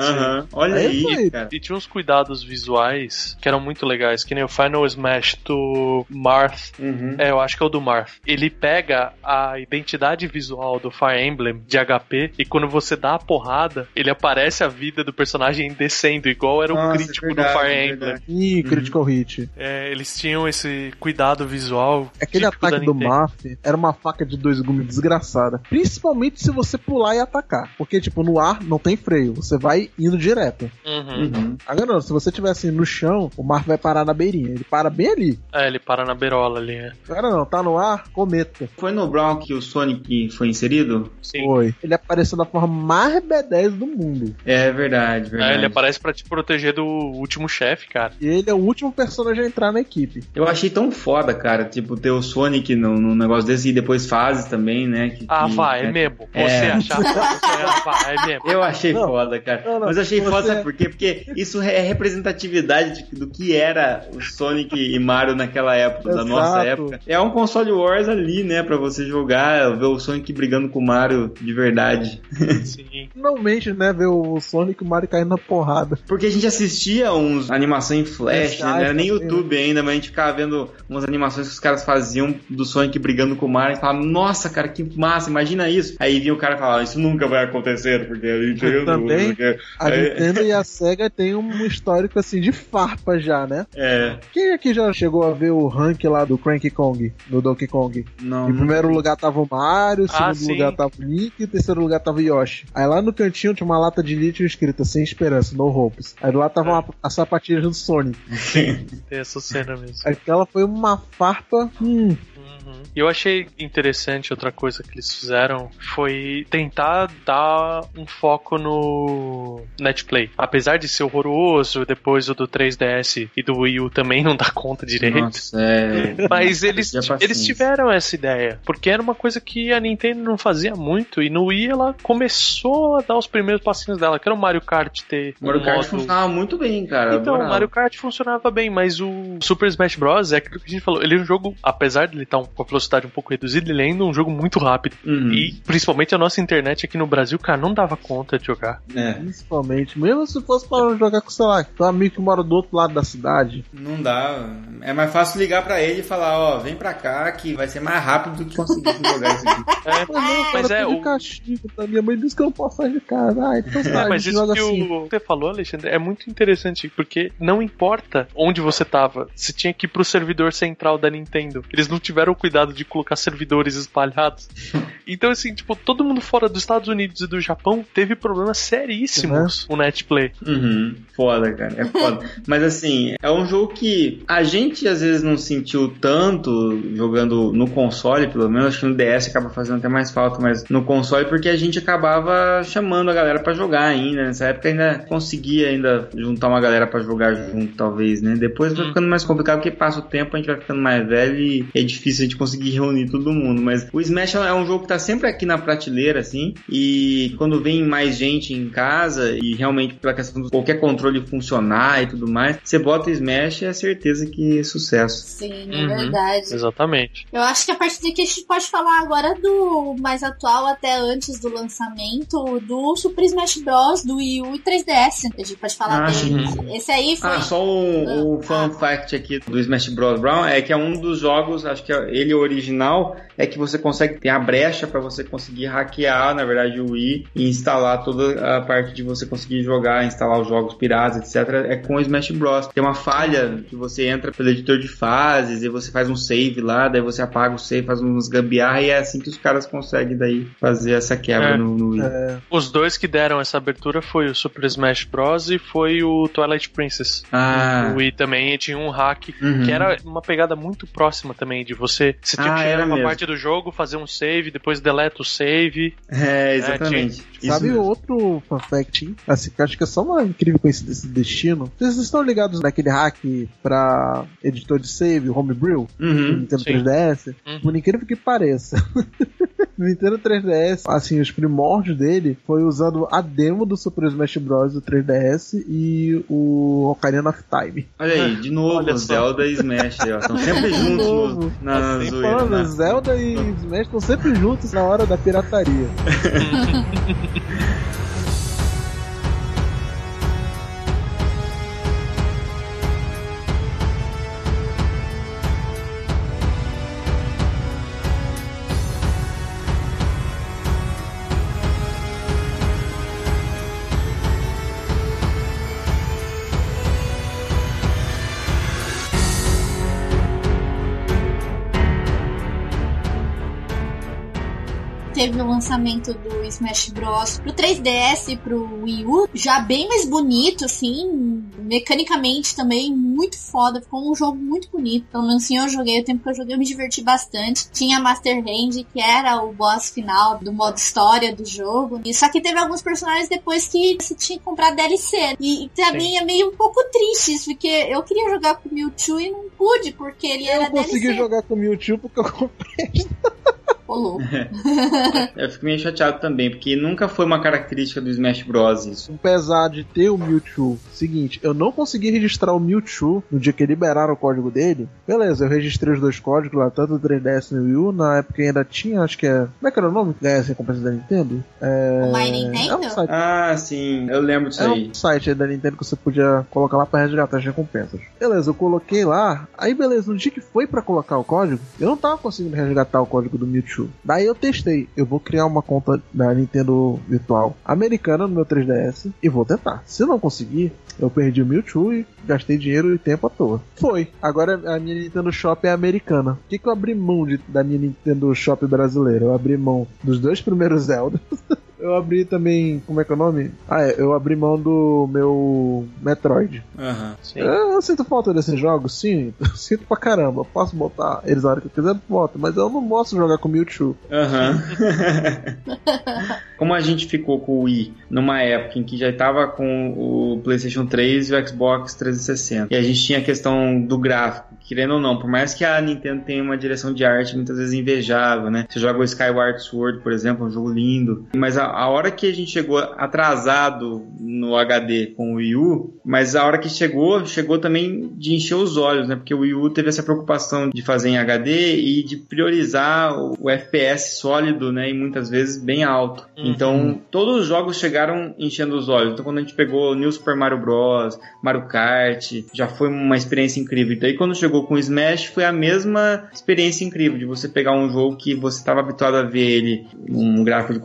Olha Aí aí. E tinha uns cuidados visuais que eram muito legais, que nem o Final Smash do Marth. Uhum. É, eu acho que é o do Marth. Ele pega a identidade visual do Fire Emblem de HP e quando você dá a porrada, ele aparece a vida do personagem descendo, igual era o Nossa, crítico verdade, do Fire Emblem. verdade. Ih, Critical Hit. É, eles tinham esse cuidado visual. Aquele ataque do. Maf era uma faca de dois gumes desgraçada. Principalmente se você pular e atacar. Porque, tipo, no ar não tem freio. Você vai indo direto. Uhum. Uhum. Agora não, se você tivesse no chão, o Marf vai parar na beirinha. Ele para bem ali. É, ele para na berola ali, né? Agora não, tá no ar, cometa. Foi no Brown que o Sonic foi inserido? Sim. Foi. Ele apareceu da forma mais B10 do mundo. É verdade, É, verdade. ele aparece pra te proteger do último chefe, cara. E ele é o último personagem a entrar na equipe. Eu achei tão foda, cara, tipo, ter o Sonic no, no negócio desse e depois fases também, né? que- Ah, que- vai, é mesmo. É. Você achar. Você vai, é mesmo. Eu achei Não. foda, cara. Não, não, Mas eu achei você- foda, sabe por quê? Porque isso é representatividade de- do que era o Sonic e Mario naquela época, da Exato. nossa época. É um console Wars ali, né? Pra você jogar, ver o Sonic brigando com o Mario de verdade. Sim. Finalmente, né, ver o Sonic e o Mario caindo na porrada. Porque a gente assistia uns animações em flash, né? Não era nem YouTube ainda, mas a gente ficava vendo umas animações que os caras faziam do Sonic brigando com o Mario e falava, nossa, cara, que massa, imagina isso. Aí vinha o cara e falava, isso nunca vai acontecer, porque a gente é Também. porque- A Aí- Nintendo e a SEGA tem um histórico assim de farpa já, né? É, Quem aqui já chegou a ver o rank lá do Cranky Kong, do Donkey Kong? não. Em primeiro lugar tava o Mario, em Ah, segundo sim. lugar tava o Link e em terceiro lugar tava o Yoshi. Aí lá no cantinho tinha uma lata de lítio escrita sem esperança, no hopes. Aí do lado tava uma, a sapatilha do Sonic. Tem essa cena mesmo. Aquela foi uma farpa. Hum, Uhum. E eu achei interessante outra coisa que eles fizeram foi tentar dar um foco no Netplay. Apesar de ser horroroso, depois o do 3DS e do Wii U também não dá conta direito. Nossa, é. Mas eles, eles tiveram essa ideia, porque era uma coisa que a Nintendo não fazia muito, e no Wii ela começou a dar os primeiros passinhos dela, que era o Mario Kart ter O Mario um Kart modo- funcionava muito bem, cara. Então, o. Mario Kart funcionava bem, mas o Super Smash Bros. é aquilo que a gente falou. Ele é um jogo, apesar de ele estar com a velocidade um pouco reduzida, ele é ainda um jogo muito rápido. Uhum. E principalmente a nossa internet aqui no Brasil, cara, não dava conta de jogar. É, principalmente. Mesmo se fosse para jogar com, sei lá, teu amigo que mora do outro lado da cidade. não dá. É mais fácil ligar pra ele e falar, ó, vem pra cá que vai ser mais rápido do que conseguir jogar isso aqui. É, Mas não, mas cara, é o. castigo, tá? Minha mãe disse que eu não posso sair de casa. Ah, então tá, É, a mas isso que assim. o- você falou, Alexandre, é muito interessante, porque não importa onde você tava, você tinha que ir pro servidor central da Nintendo. Eles não tiveram o cuidado de colocar servidores espalhados. Então, assim, tipo, todo mundo fora dos Estados Unidos e do Japão teve problemas seríssimos com o Netplay. Uhum. Foda, cara. É foda. Mas assim, é um jogo que a gente às vezes não sentiu tanto jogando no console, pelo menos. Acho que no DS acaba fazendo até mais falta, mas no console porque a gente acabava chamando a galera pra jogar ainda. Nessa época ainda conseguia ainda juntar uma galera pra jogar junto, talvez, né? Depois vai Hum. ficando mais complicado porque passa o tempo, a gente vai ficando mais velho e é difícil a gente conseguir reunir todo mundo. Mas o Smash é um jogo que tá sempre aqui na prateleira, assim. E quando vem mais gente em casa e realmente pela questão de qualquer controle funcionar e tudo mais, você bota o Smash e é certeza que é sucesso. Sim, é Uhum. verdade. Exatamente. Eu acho que a partir daqui a gente pode falar agora do mais atual, até antes do lançamento, do Super Smash Bros. do Wii U e 3DS. A gente pode falar Ah, dele. Esse aí foi. Ah, só o, o fun Ah. fact aqui do Smash Bros. Brown é que é um dos jogos, acho que é- ele original, é que você consegue ter a brecha para você conseguir hackear, na verdade, o Wii e instalar toda a parte de você conseguir jogar, instalar os jogos piratas, etc. É com o Smash Bros. Tem uma falha que você entra pelo editor de fases e você faz um save lá, daí você apaga o save, faz uns gambiarra e é assim que os caras conseguem daí fazer essa quebra É. no, no Wii. Os dois que deram essa abertura foi o Super Smash Bros. e foi o Twilight Princess. Ah, O Wii também tinha um hack Uhum. que era uma pegada muito próxima também de você. Você tinha Ah, que era numa mesmo. parte do jogo, fazer um save, depois deleta o save. é, exatamente. Isso Sabe mesmo. outro fun fact, hein? assim, que eu acho que é só uma incrível coincidência de destino. Vocês estão ligados naquele hack pra editor de save, o Homebrew, do Uhum. Nintendo sim. 3DS? Uhum. Por incrível que pareça. Nintendo 3DS, assim, os primórdios dele foi usando a demo do Super Smash Bros. do 3DS e o Ocarina of Time. Olha aí, de novo. Zelda e Smash ó. Estão sempre juntos no, na, zoeira. Falando, né? Zelda e Smash estão sempre juntos na hora da pirataria. lançamento do Smash Bros. pro 3DS e pro Wii U, já bem mais bonito, assim, mecanicamente também muito foda, ficou um jogo muito bonito. Pelo menos assim eu joguei, o tempo que eu joguei eu me diverti bastante. Tinha Master Hand, que era o boss final do modo história do jogo. E só que teve alguns personagens depois que você tinha que comprar DLC. E, e também é meio um pouco triste isso, porque eu queria jogar com o Mewtwo e não pude, porque ele era Eu consegui DLC. jogar com o Mewtwo porque eu comprei. Ô, louco. Eu fico meio chateado também, porque nunca foi uma característica do Smash Bros. isso. Apesar de ter o Mewtwo, seguinte, eu não consegui registrar o Mewtwo no dia que liberaram o código dele. Beleza, eu registrei os dois códigos lá, tanto o 3DS e o Wii U. Na época ainda tinha, acho que é. Como é que era o nome que ganha essa recompensa da Nintendo? É. O My É Nintendo? um site, Ah, sim, eu lembro disso é aí. um site aí da Nintendo que você podia colocar lá pra resgatar as recompensas. Beleza, eu coloquei lá. Aí, beleza, no dia que foi pra colocar o código, eu não tava conseguindo resgatar o código do Mewtwo. Daí eu testei. Eu vou criar uma conta da Nintendo Virtual americana no meu 3DS e vou tentar. Se não conseguir, eu perdi o Mewtwo e gastei dinheiro e tempo à toa. Foi. Agora a minha Nintendo Shop é americana. O que, que eu abri mão de- da minha Nintendo Shop brasileira? Eu abri mão dos dois primeiros Zelda. Eu abri também, como é que é o nome? Ah, é, eu abri mão do meu Metroid. Aham. Sim. Eu, eu sinto falta desses jogos, sim. Eu sinto pra caramba. Eu posso botar eles na hora que eu quiser, boto. Mas eu não posso jogar com Mewtwo. Aham. Como a gente ficou com o Wii numa época em que já estava com o PlayStation 3 e o Xbox 360, e a gente tinha a questão do gráfico, querendo ou não, por mais que a Nintendo tenha uma direção de arte muitas vezes invejável, né? Você joga o Skyward Sword, por exemplo, é um jogo lindo, mas a, a hora que a gente chegou atrasado no HD com o Wii U, mas a hora que chegou, chegou também de encher os olhos, né? Porque o Wii U teve essa preocupação de fazer em HD e de priorizar o, FPS sólido, né? E muitas vezes bem alto. Então, todos os jogos chegaram enchendo os olhos. Então, quando a gente pegou New Super Mario Bros, Mario Kart, já foi uma experiência incrível. E daí, quando chegou com o Smash, foi a mesma experiência incrível de você pegar um jogo que você estava habituado a ver ele um gráfico de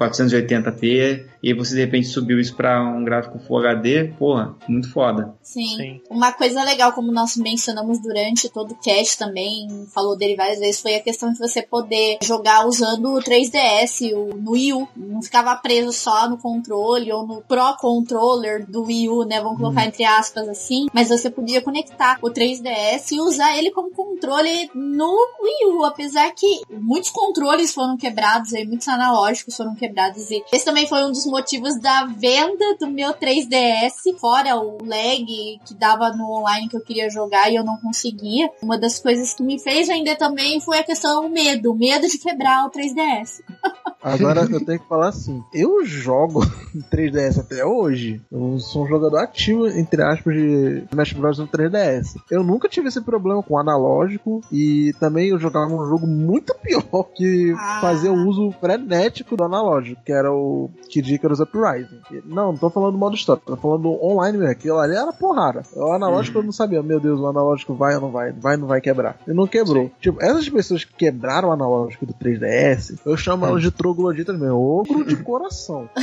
wehe, e você de repente subiu isso para um gráfico Full HD. Porra, muito foda. Sim. Sim. Uma coisa legal, como nós mencionamos durante todo o cast também, falou dele várias vezes, foi a questão de você poder jogar usando o 3DS, o, no Wii U. Não ficava preso só no controle ou no Pro Controller do Wii U, né? Vamos colocar entre aspas assim. Mas você podia conectar o 3DS e usar ele como controle no Wii U. Apesar que muitos controles foram quebrados aí, muitos analógicos foram quebrados. E esse também foi um dos motivos da venda do meu 3DS, fora o lag que dava no online que eu queria jogar e eu não conseguia. Uma das coisas que me fez vender também foi a questão do medo, o medo de quebrar o 3DS. Agora eu tenho que falar assim: eu jogo em 3DS até hoje. Eu sou um jogador ativo, entre aspas, de Smash Bros. no 3DS. Eu nunca tive esse problema com o analógico e também eu jogava um jogo muito pior que Ah. fazia o uso frenético do analógico, que era o Kid Icarus Uprising. Não, não tô falando do modo história, tô falando do online mesmo. Aquilo ali era porrada. O analógico eu não sabia, meu Deus, o analógico vai ou não vai? Vai ou não vai quebrar? E não quebrou. Tipo, essas pessoas que quebraram o analógico do 3DS, eu chamo elas de trogloditas mesmo. Ogro de coração.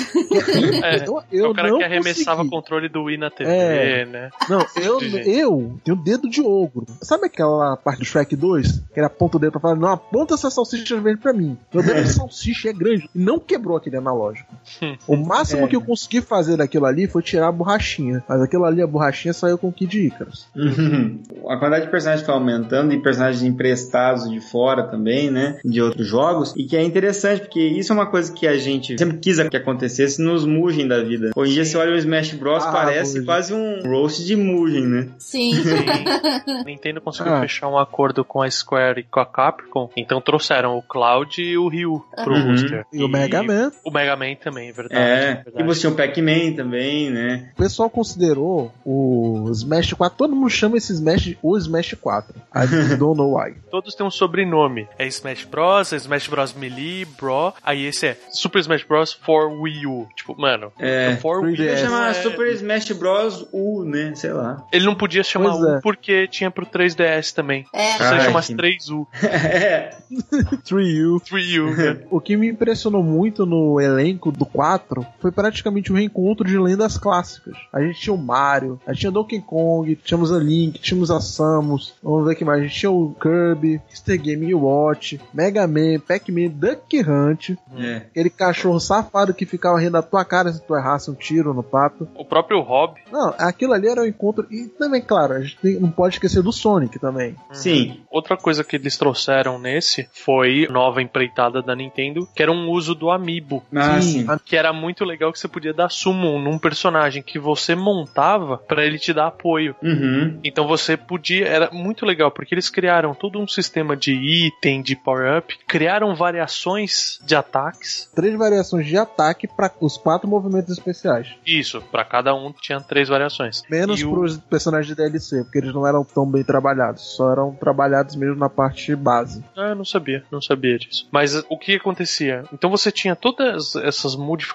É, eu, eu o cara não que arremessava consegui. controle do Wii na TV, É. né? Não, eu, eu tenho dedo de ogro. Sabe aquela parte do Shrek 2? Que ele aponta o dedo pra falar, não, aponta essa salsicha verde pra mim. Meu dedo de salsicha é grande. E não quebrou aquele analógico. O máximo É. que eu consegui fazer daquilo ali foi tirar a borrachinha. Mas aquilo ali, a borrachinha saiu com o Kid Icarus. Uhum. A quantidade de personagens foi aumentando e personagens emprestados de fora também, né? De outros jogos. E que é interessante, porque isso é uma coisa que a gente sempre quis que acontecesse nos Mugen da vida. Hoje em dia você olha o Smash Bros. Ah, parece Mugen. quase um roast de Mugen, né? Sim. Sim. Nintendo conseguiu Ah. fechar um acordo com a Square e com a Capcom, então trouxeram o Cloud e o Ryu pro Uhum. roster. E o Mega Man. O Mega Man também, verdade. É, verdade. e você tinha o Pac-Man também, né? O pessoal considerou o Smash 4. Todo mundo chama esse Smash o Smash 4. I don't know why. Todos têm um sobrenome. É Smash Bros, é Smash Bros Melee, Bro. Aí esse é Super Smash Bros for Wii U. Tipo, mano, É. o for Wii Podia Podia É, chamar é- Super Smash Bros. U, né? Sei lá. Ele não podia chamar Pois U é. porque tinha pro 3DS também. É, ele chamasse que- 3U. é. 3U. 3U, né? O que me impressionou muito no elenco do 4 foi praticamente o reencontro de lendas clássicas. A gente tinha o Mario, a gente tinha Donkey Kong, tínhamos a Link, tínhamos a Samus, vamos ver o que mais. A gente tinha o Kirby, Mr. Game Watch, Mega Man, Pac-Man, Duck Hunt, É. aquele cachorro safado que ficava rindo da tua cara se tu errasse um tiro no pato. O próprio Rob. Não, aquilo ali era o encontro. E também, claro, a gente tem- não pode esquecer do Sonic também. Sim. Outra coisa que eles trouxeram nesse foi nova empreitada da Nintendo, que era um uso do Amiibo. Ah, sim. a- Que era muito legal que você podia dar summon num personagem que você montava pra ele te dar apoio. Uhum. Então você podia. Era muito legal, porque eles criaram todo um sistema de item, de power-up, criaram variações de ataques. três variações de ataque para os quatro movimentos especiais. Isso, pra cada um tinha três variações. Menos E o- pros personagens de DLC, porque eles não eram tão bem trabalhados. Só eram trabalhados mesmo na parte base. Ah, eu não sabia, não sabia disso. Mas o que acontecia? Então você tinha todas essas modificações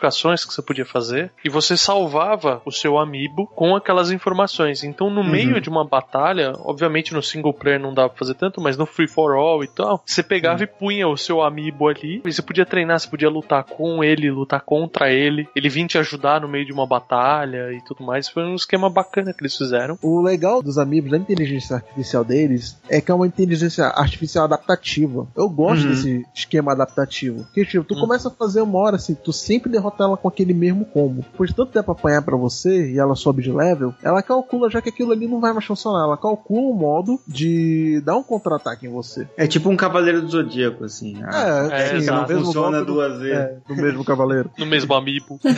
que você podia fazer e você salvava o seu amiibo com aquelas informações. Então no meio de uma batalha, obviamente no single player não dá pra fazer tanto, mas no free for all e tal, você pegava e punha o seu amiibo ali e você podia treinar treinar, você podia lutar com ele, lutar contra ele, ele vinha te ajudar no meio de uma batalha e tudo mais. Foi um esquema bacana que eles fizeram. O legal dos amigos, da inteligência artificial deles, é que é uma inteligência artificial adaptativa. Eu gosto Uhum. desse esquema adaptativo. Porque, tipo, tu começa a fazer uma hora assim, tu sempre derrota ela com aquele mesmo combo. Depois de tanto tempo apanhar pra você e ela sobe de level, ela calcula já que aquilo ali não vai mais funcionar. Ela calcula um modo de dar um contra-ataque em você. É tipo um Cavaleiro do Zodíaco, assim. Ah, é, sim, no mesmo funciona duas vezes. É, do mesmo cavaleiro. No mesmo amiibo.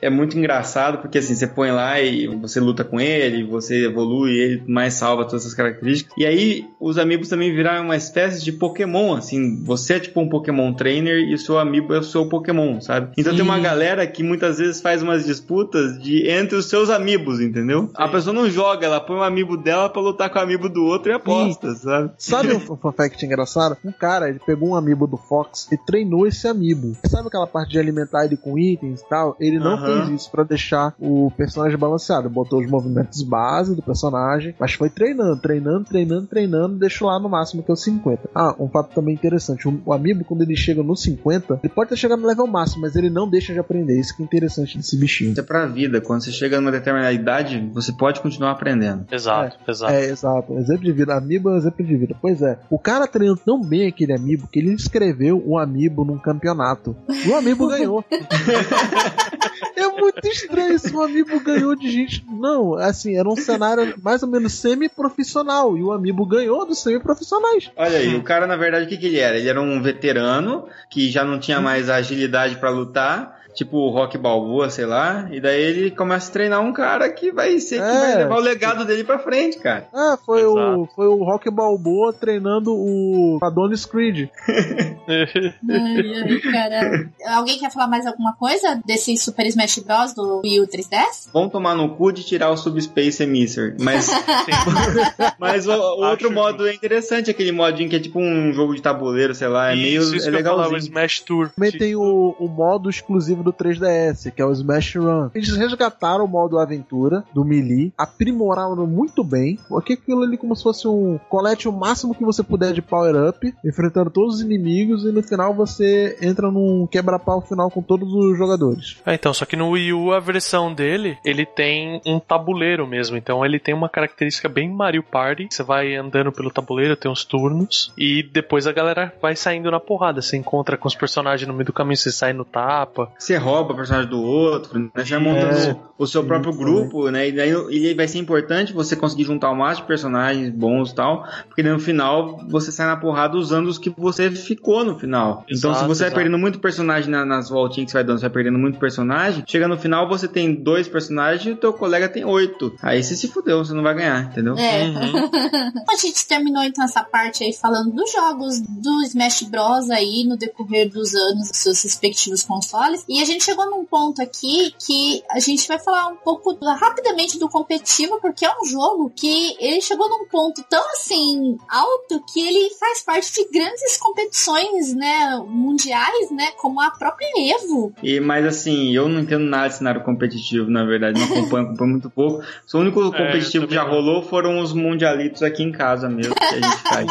É muito engraçado porque assim, você põe lá e você luta com ele, você evolui ele, mais salva todas essas características. E aí os amigos também viraram uma espécie de Pokémon, assim, você é tipo um Pokémon trainer e o seu amigo é o seu Pokémon, sabe? Então tem uma galera que muitas vezes faz umas disputas de entre os seus amigos, entendeu? A pessoa não joga, ela põe o amigo dela pra lutar com o amigo do outro e aposta, sabe? Sabe um fun fact engraçado? Um cara, ele pegou um amiibo do Fox e treinou esse amiibo. Sabe aquela parte de alimentar ele com itens e tal? Ele não fez isso pra deixar o personagem balanceado. Botou os movimentos base do personagem, mas foi treinando, treinando, treinando, treinando, deixou lá no máximo que é o 50. Ah, um fato também interessante. O, o amiibo, quando ele chega no 50, ele pode ter chegado no level máximo, mas ele não deixa de aprender. Isso que é interessante desse bichinho. Isso é pra vida. Quando você chega numa determinada idade, você pode continuar aprendendo. Exato, exato. É, exato. Exemplo de vida. Amiibo é um exemplo de vida. Pois é. O cara treinou tão bem aquele amiibo que ele inscreveu o amiibo num campeonato. E o amiibo ganhou. é muito estranho isso. O amiibo ganhou de gente. Não, assim, era um cenário mais ou menos semi-profissional. E o amiibo ganhou dos semi-profissionais. Olha aí, o cara, na verdade, o que, que ele era? Ele era um veterano que já não tinha mais a agilidade pra lutar, tipo o Rock Balboa, sei lá, e daí ele começa a treinar um cara que vai ser que É. vai levar o legado dele pra frente, cara. Ah, foi o, Exato. foi o Rock Balboa treinando o Adonis Creed. Ai, ai, cara. Alguém quer falar mais alguma coisa desse Super Smash Bros. do Wii U 3DS? Vão tomar no cu de tirar o Subspace Emissor. Mas, mas o, o outro Acho modo é interessante, aquele modinho que é tipo um jogo de tabuleiro, sei lá, é meio Isso, isso é que ia falar, o legalzinho. Smash Tour. Também tem o, o modo exclusivo do 3DS, que é o Smash Run. Eles resgataram o modo aventura do Melee, aprimoraram muito bem, porque aquilo ali como se fosse um colete o máximo que você puder de power up, enfrentando todos os inimigos e no final você entra num quebra-pau final com todos os jogadores. Ah, então, só que no Wii U a versão dele, ele tem um tabuleiro mesmo. Então ele tem uma característica bem Mario Party. Você vai andando pelo tabuleiro, tem uns turnos, e depois a galera vai saindo na porrada. Você encontra com os personagens no meio do caminho, você sai no tapa. Você rouba o personagem do outro, né? Você vai montando É. o seu próprio grupo, né? E daí ele vai ser importante você conseguir juntar o máximo de personagens bons e tal, porque daí no final você sai na porrada usando os que você ficou no final. então se Exato, você vai exato. perdendo muito personagem na- nas voltinhas que você vai dando, você vai perdendo muito personagem, chega no final você tem dois personagens e o teu colega tem oito. Aí você se fudeu, você não vai ganhar, entendeu? É. Uhum. A gente terminou então essa parte aí falando dos jogos do Smash Bros. aí no decorrer dos anos dos seus respectivos consoles. E a gente chegou num ponto aqui que a gente vai falar um pouco do- rapidamente do competitivo, porque é um jogo que ele chegou num ponto tão assim alto que ele faz parte de grandes competições, né, mundiais, né, como a própria Evo. E, mas assim, eu não entendo nada de cenário competitivo, na verdade. Não acompanho, acompanho muito pouco. O único competitivo eu que já rolou foram os mundialitos aqui em casa mesmo, que a gente faz.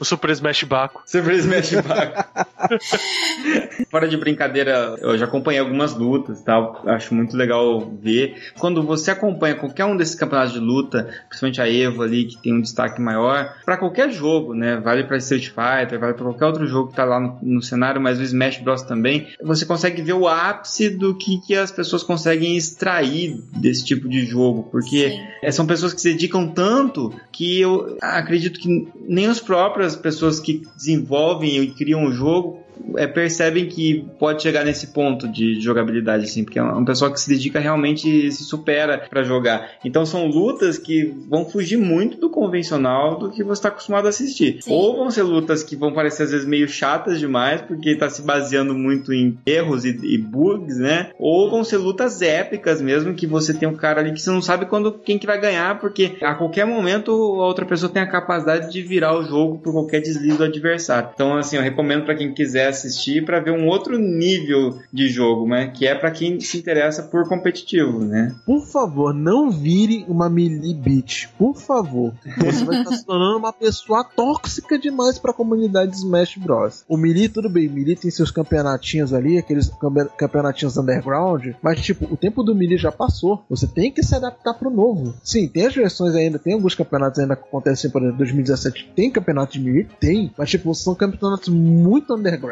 O Super Smash Baco. Super Smash Baco. Fora de brincadeira, eu já acompanhei algumas lutas e tal. Acho muito legal ver. Quando você acompanha qualquer um desses campeonatos de luta, principalmente a Evo ali, que tem um destaque maior, pra qualquer jogo, né? Vale pra Street Fighter, vale pra qualquer outro jogo que tá lá no, no cenário, mas o Smash Bros também. Você consegue ver o ápice do que, que as pessoas conseguem extrair desse tipo de jogo, porque Sim. é, são pessoas que se dedicam tanto que eu acredito que nem as próprias pessoas que desenvolvem e criam o jogo é, percebem que pode chegar nesse ponto de jogabilidade, assim, porque é uma pessoa que se dedica realmente e se supera pra jogar. Então são lutas que vão fugir muito do convencional do que você está acostumado a assistir. Sim. Ou vão ser lutas que vão parecer às vezes meio chatas demais, porque tá se baseando muito em erros e, e bugs, né? Ou vão ser lutas épicas mesmo, que você tem um cara ali que você não sabe quando quem que vai ganhar, porque a qualquer momento a outra pessoa tem a capacidade de virar o jogo por qualquer deslize do adversário. Então, assim, eu recomendo pra quem quiser quiser assistir para ver um outro nível de jogo, né? Que é para quem se interessa por competitivo, né? Por favor, não vire uma melee beat. Por favor. Você vai estar se tornando uma pessoa tóxica demais pra comunidade de Smash Bros. O melee, tudo bem, o melee tem seus campeonatinhos ali, aqueles campe- campeonatinhos underground, mas tipo, o tempo do melee já passou. Você tem que se adaptar pro novo. Sim, tem as versões ainda, tem alguns campeonatos ainda que acontecem, por exemplo, 2017 tem campeonato de melee? Tem, mas tipo, são campeonatos muito underground.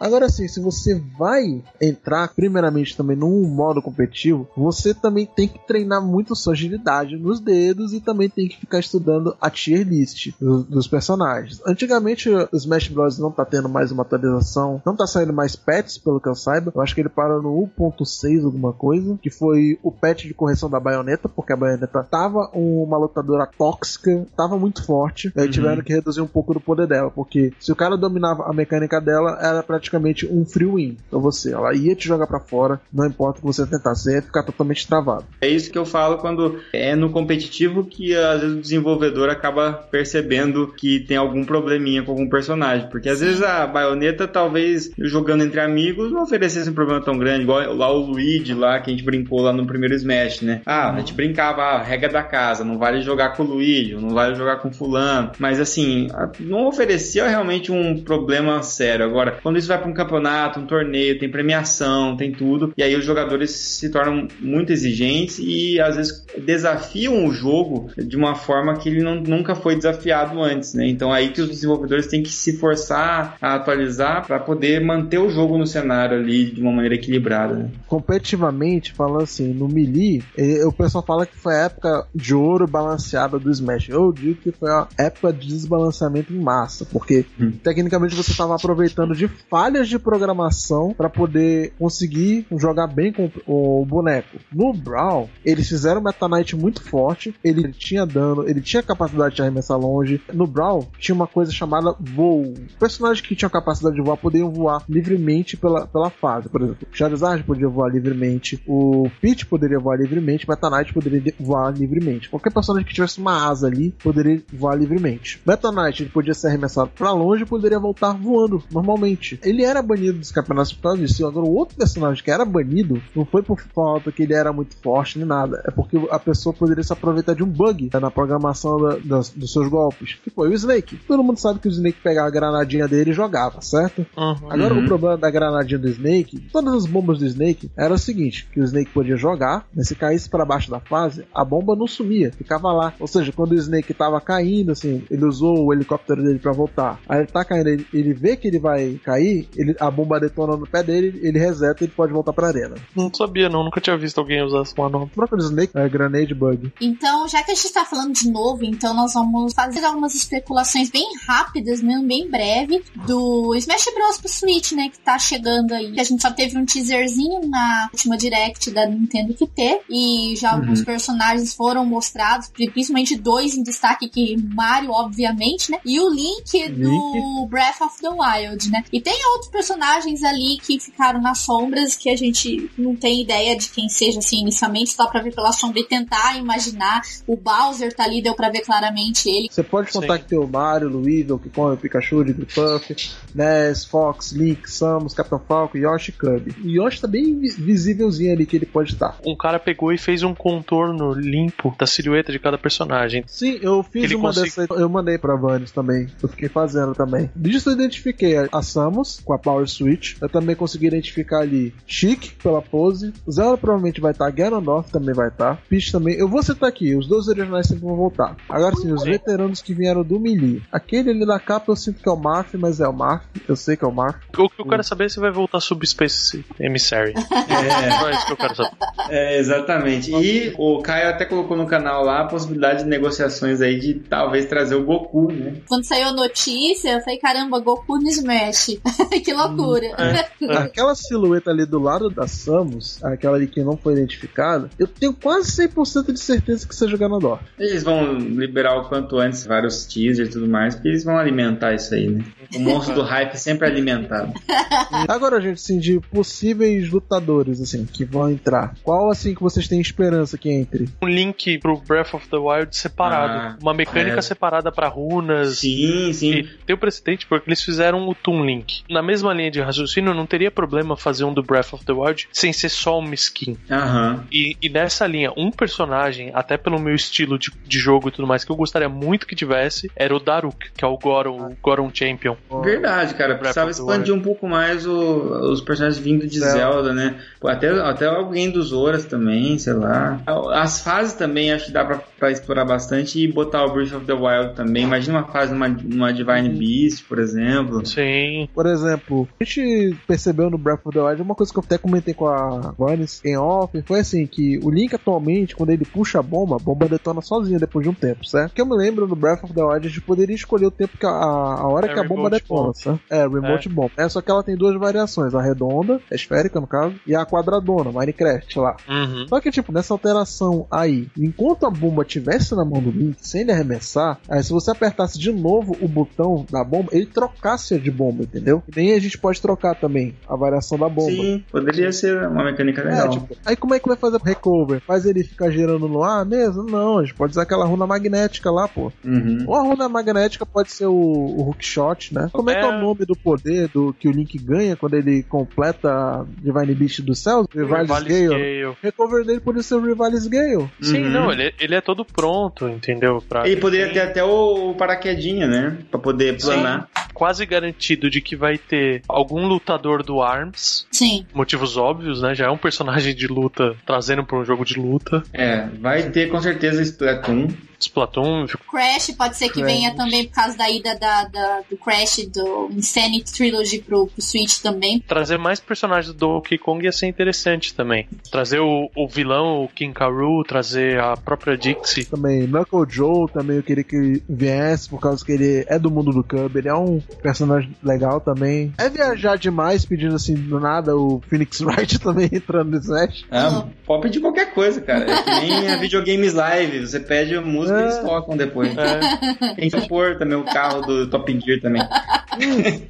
Agora sim, se você vai entrar primeiramente também num modo competitivo, você também tem que treinar muito sua agilidade nos dedos e também tem que ficar estudando a tier list do- dos personagens. Antigamente o Smash Bros não tá tendo mais uma atualização, não tá saindo mais patches, pelo que eu saiba. Eu acho que ele parou no 1.6 alguma coisa, que foi o patch de correção da baioneta, porque a baioneta tava uma lutadora tóxica, tava muito forte, e aí tiveram que reduzir um pouco do poder dela, porque se o cara dominava a mecânica dela, era praticamente um free win pra você. Ela ia te jogar pra fora, não importa o que você tentasse, você ia ficar totalmente travado. É isso que eu falo quando é no competitivo que às vezes o desenvolvedor acaba percebendo que tem algum probleminha com algum personagem. Porque às vezes a baioneta, talvez jogando entre amigos, não oferecesse um problema tão grande, igual lá o Luigi, lá que a gente brincou lá no primeiro Smash, né? Ah, a gente brincava, ah, regra da casa, não vale jogar com o Luigi, não vale jogar com fulano. Mas assim, não oferecia realmente um problema sério. Agora, quando isso vai para um campeonato, um torneio, tem premiação, tem tudo, e aí os jogadores se tornam muito exigentes e às vezes desafiam o jogo de uma forma que ele não- nunca foi desafiado antes, né? Então aí que os desenvolvedores têm que se forçar a atualizar para poder manter o jogo no cenário ali de uma maneira equilibrada. Né? competitivamente, falando assim, no Melee, eh, o pessoal fala que foi a época de ouro balanceada do Smash. Eu digo que foi a época de desbalanceamento em massa, porque Hum. tecnicamente você estava aproveitando de falhas de programação para poder conseguir jogar bem com o boneco. No Brawl, eles fizeram um Meta Knight muito forte, ele tinha dano, ele tinha capacidade de arremessar longe. No Brawl, tinha uma coisa chamada voo. Personagens que tinham capacidade de voar podiam voar livremente pela, pela fase. Por exemplo, Charizard podia voar livremente, o Peach poderia voar livremente, Meta Knight poderia de- voar livremente. Qualquer personagem que tivesse uma asa ali poderia voar livremente. Meta Knight ele podia ser arremessado para longe e poderia voltar voando normalmente. Ele era banido dos campeonatos por causa disso. Agora, o outro personagem que era banido não foi por falta que ele era muito forte nem nada, é porque a pessoa poderia se aproveitar de um bug né, na programação da- das- dos seus golpes, que foi o Snake. Todo mundo sabe que o Snake pegava a granadinha dele e jogava, certo? Uhum. Agora, o problema da granadinha do Snake, todas as bombas do Snake, era o seguinte: que o Snake podia jogar, mas se caísse para baixo da fase, a bomba não sumia, ficava lá. Ou seja, quando o Snake tava caindo, assim, ele usou o helicóptero dele para voltar. Aí ele tá caindo, ele, ele vê que ele vai cair, ele, a bomba detona no pé dele, ele reseta e ele pode voltar pra arena. Não sabia, não. Nunca tinha visto alguém usar esse manobra. Próprio Snake é Grenade Bug. Então, já que a gente tá falando de novo, então nós vamos fazer algumas especulações bem rápidas, mesmo bem breve, do Smash Bros pro Switch, né, que tá chegando aí. A gente só teve um teaserzinho na última Direct da Nintendo que ter, e já alguns personagens foram mostrados, principalmente dois em destaque, que Mario, obviamente, né, e o Link do Breath of the Wild, né. E tem outros personagens ali que ficaram nas sombras, que a gente não tem ideia de quem seja, assim, inicialmente, só pra ver pela sombra e tentar imaginar. O Bowser tá ali, deu pra ver claramente ele. Você pode contar Sim. que tem o Mario, Luigi, Donkey Kong, o Pikachu, Jigglypuff, Ness, Fox, Link, Samus, Capitão Falcon, Yoshi e Kirby. O Yoshi tá bem vi- visívelzinho ali que ele pode estar. Um cara pegou e fez um contorno limpo da silhueta de cada personagem. Sim, eu fiz Ele uma consegui- dessas. Eu mandei pra Vanis também. Eu fiquei fazendo também. Disso eu identifiquei a- a Samus com a Power Switch. Eu também consegui identificar ali Chic pela pose. Zelda provavelmente vai estar. Ganondorf também vai estar. Peach também. Eu vou citar aqui. Os dois originais sempre vão voltar. Agora sim, os veteranos que vieram do Melee. Aquele ali da capa eu sinto que é o Marth, mas é o Marth. Eu sei que é o Marth. O que eu quero saber é se vai voltar Subspace Emissary. É só isso que eu quero saber. É, exatamente. E o Caio até colocou no canal lá a possibilidade de negociações aí de talvez trazer o Goku, né? Quando saiu a notícia, eu falei, caramba, Goku no Smash. que loucura. Aquela silhueta ali do lado da Samus, aquela ali que não foi identificada, eu tenho quase 100% de certeza que seja Ganondorf. Eles vão liberar o quanto antes vários teasers e tudo mais, porque eles vão alimentar isso aí, né? O monstro do hype sempre alimentado. Agora, gente, assim, de possíveis lutadores, assim, que vão entrar, qual, assim, que vocês têm esperança que entre? Um link pro Breath of the Wild separado. Ah, uma mecânica é. separada pra runas. Sim, sim. E tem o precedente porque eles fizeram o Toon Link. Na mesma linha de raciocínio, não teria problema fazer um do Breath of the Wild sem ser só uma skin. Aham. E, e nessa linha, um personagem, até pelo meu estilo de, de jogo e tudo mais, que eu gostaria muito que tivesse, era o Daruk, que é o Goron, o Goron Champion. Verdade, cara. Breath Precisava expandir um pouco mais o- os personagens vindo de Zelda. Zelda, né? Até, até alguém dos Horas também, sei lá. As fases também acho que dá pra, pra explorar bastante e botar o Breath of the Wild também. Imagina uma fase numa, numa Divine Beast, por exemplo. Sim. Por exemplo, a gente percebeu no Breath of the Wild uma coisa que eu até comentei com a Vanis em off, foi assim, que o Link atualmente, quando ele puxa a bomba, a bomba detona sozinha depois de um tempo, certo? Que eu me lembro no Breath of the Wild, a gente poderia escolher o tempo que a, a hora É que a bomba detona, certo? É, remote bomb. É, só que ela tem duas variações, a redonda, a esférica no caso, e a quadradona, Minecraft lá. Uhum. Só que, tipo, nessa alteração aí, enquanto a bomba tivesse na mão do Link, sem ele arremessar, aí se você apertasse de novo o botão da bomba, ele trocasse de bomba, entendeu? E nem a gente pode trocar também a variação da bomba. Sim, poderia ser uma mecânica legal. É, tipo, aí como é que vai fazer o recover? Faz ele ficar girando no ar mesmo? Não, a gente pode usar aquela runa magnética lá, pô. Uhum. Ou a runa magnética pode ser o, o hookshot, né? Como é, que é É. o nome do poder do que o Link ganha quando ele completa a Divine Beast do céu? Rivales Vale Gale. Scale. O recover dele poderia ser o Rivales Gale. Sim, Uhum. não, ele, ele é todo pronto, entendeu? Pra- Ele poderia Sim. ter até o paraquedinha, né? Pra poder planar. quase garantido de que vai ter algum lutador do ARMS. Sim. Motivos óbvios, né? Já é um personagem de luta trazendo pra um jogo de luta. É, vai ter com certeza Splatoon. Splatoon, Crash pode ser que Crash. venha também por causa da ida da, da- do Crash do Insanity Trilogy pro, pro Switch também. trazer mais personagens do Donkey Kong ia ser interessante também. Trazer o, o vilão, o King Karu, trazer a própria Dixie. Também Knuckle Joe, também eu queria que viesse, por causa que ele é do mundo do Kirby, ele é um personagem legal também. É viajar demais pedindo assim do nada o Phoenix Wright também entrando no Smash. Ah, pode pedir qualquer coisa, cara. É que nem a videogames live. Você pede a música e eles É. tocam depois. É, Tem que pôr também o carro do Top Gear também.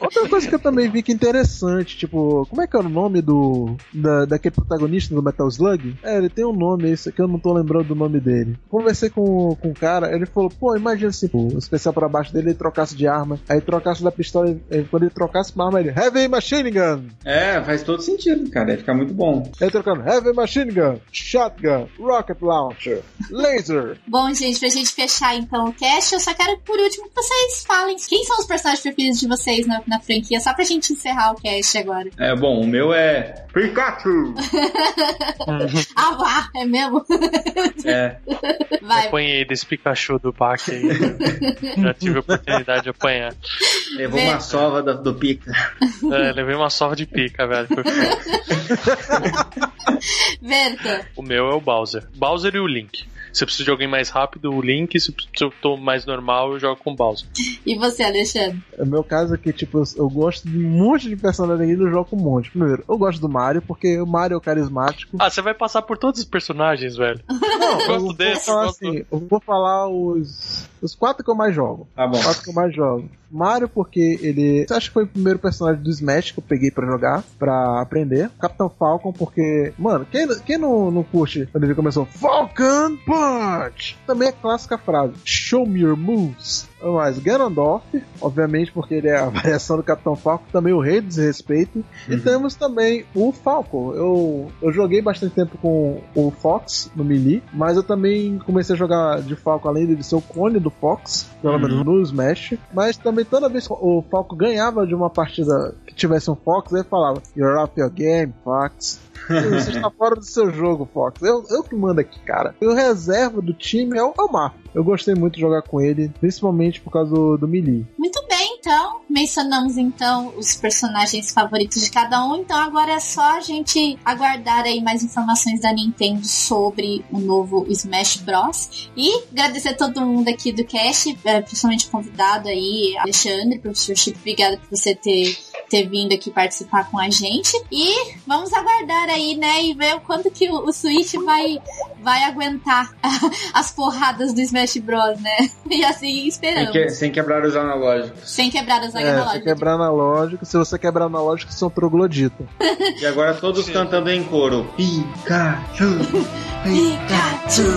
Outra coisa que eu também vi que é interessante, tipo, como é que é o nome do. Da, daquele protagonista do Metal Slug? É, ele tem um nome, esse aqui eu não tô lembrando do nome dele. Conversei com, com o cara, ele falou, pô, imagina se o especial pra baixo dele ele trocasse de arma, aí trocasse da pistola, ele- quando ele trocasse uma arma, ele Heavy Machine Gun! É, faz todo sentido, cara. Ia ficar muito bom. Aí trocando Heavy Machine Gun, Shotgun, Rocket Launcher, Laser. Bom, gente, pra gente fechar então o cast, eu só quero por último que vocês falem quem são os personagens preferidos de vocês na, na franquia, só pra gente encerrar o cast agora. É, bom, o meu é Pikachu. Ah, vá, é mesmo? É, Vai, apanhei desse Pikachu do Pac aí. Já tive a oportunidade de apanhar. levou uma sova do, do Pika. É, levei uma sova de pica, velho. Verta. O meu é o Bowser. Bowser e o Link. Se eu preciso de alguém mais rápido, o Link. Se eu tô mais normal, eu jogo com o Bowser. E você, Alexandre? O meu caso é que, tipo, eu, eu gosto de um monte de personagens e eu jogo com um monte. Primeiro, eu gosto do Mario, porque o Mario é carismático. Ah, você vai passar por todos os personagens, velho. Não, eu gosto vou desse, falar eu gosto assim, eu vou falar os, os quatro que eu mais jogo. Tá bom. Os quatro que eu mais jogo. Mario, porque ele. Acho que foi o primeiro personagem do Smash que eu peguei pra jogar, pra aprender. Capitão Falcon, porque. Mano, quem, quem não, não curte quando ele começou? Falcon Também é clássica frase: Show me your moves. Mas Ganondorf, obviamente, porque ele é a variação do Capitão Falcon, também o rei do desrespeito. E temos também o Falcon. Eu, eu joguei bastante tempo com o Fox no Melee, mas eu também comecei a jogar de Falcon além de ser o clone do Fox, pelo Uhum. menos no Smash. Mas também toda vez que o Falcon ganhava de uma partida que tivesse um Fox, ele falava: You're off your game, Fox. Você está fora do seu jogo, Fox. Eu, eu que mando aqui, cara. E o reserva do time é o Omar. Eu gostei muito de jogar com ele, principalmente por causa do, do Melee. Muito bem, então. Mencionamos então os personagens favoritos de cada um. Então agora é só a gente aguardar aí mais informações da Nintendo sobre o novo Smash Bros. E agradecer a todo mundo aqui do cast, eh, principalmente o convidado aí, Alexandre, professor Chip, obrigada por você ter ter vindo aqui participar com a gente. E vamos aguardar aí, né? E ver o quanto que o, o Switch vai, vai aguentar as porradas do Smash Bros, né? E assim Sem, esperamos. que- sem quebrar os analógicos. Sem quebrar as É, se analógicas. quebrar analógico, se você quebrar analógico, são troglodita. E agora todos cantando em coro. Pikachu! Pikachu!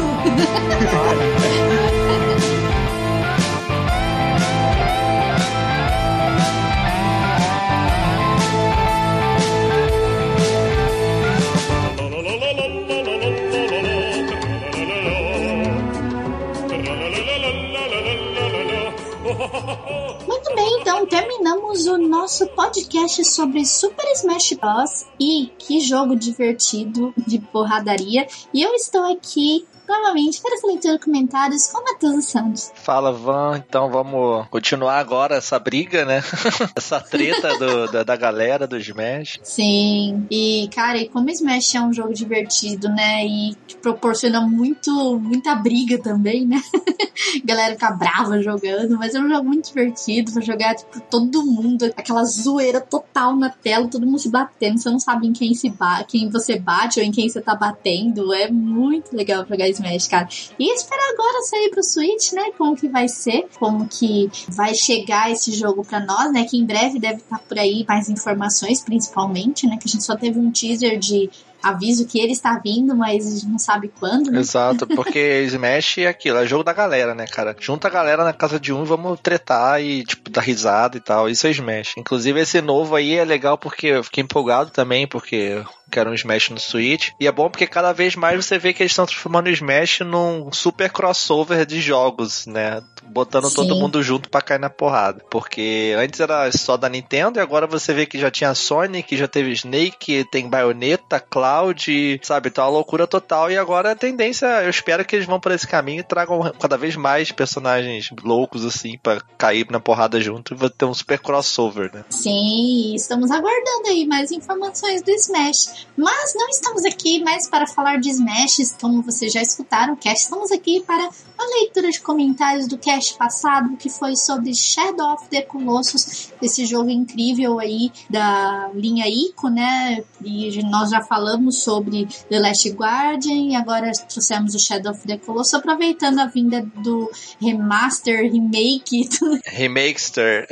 Então terminamos o nosso podcast sobre Super Smash Bros. E que jogo divertido de porradaria. E eu estou aqui novamente para essa leitura de comentários com Matheus Santos. Fala, Van. Então vamos continuar agora essa briga, né? essa treta do- da, da galera do Smash. Sim, e cara, e como Smash é um jogo divertido, né? E que proporciona muito, muita briga também, né? Galera fica brava jogando, mas é um jogo muito divertido pra jogar, tipo, todo mundo, aquela zoeira total na tela, todo mundo se batendo, você não sabe em quem se ba quem você bate ou em quem você tá batendo. É muito legal jogar Smash, cara. E esperar agora sair pro Switch, né? Como que vai ser, como que vai chegar esse jogo pra nós, né? Que em breve deve estar por aí mais informações, principalmente, né? Que a gente só teve um teaser de aviso que ele está vindo, mas a gente não sabe quando, né? Exato, porque Smash é aquilo, é jogo da galera, né, cara? Junta a galera na casa de um e vamos tretar e, tipo, dar risada e tal. Isso é Smash. Inclusive, esse novo aí é legal porque eu fiquei empolgado também, porque eu quero um Smash no Switch. E é bom porque cada vez mais você vê que eles estão transformando o Smash num super crossover de jogos, né? Botando Sim. todo mundo junto pra cair na porrada. Porque antes era só da Nintendo e agora você vê que já tinha Sonic, já teve Snake, tem Bayonetta, Cloud, sabe? Tá uma loucura total. E agora a tendência, eu espero que eles vão por esse caminho e tragam cada vez mais personagens loucos assim pra cair na porrada junto e vai ter um super crossover, né? Sim, estamos aguardando aí mais informações do Smash. Mas não estamos aqui mais para falar de Smash, como vocês já escutaram o cast. Estamos aqui para a leitura de comentários do cast passado, que foi sobre Shadow of the Colossus, esse jogo incrível aí da linha Ico, né? E nós já falamos sobre The Last Guardian e agora trouxemos o Shadow of the Colossus, aproveitando a vinda do remaster, remake, Remakester.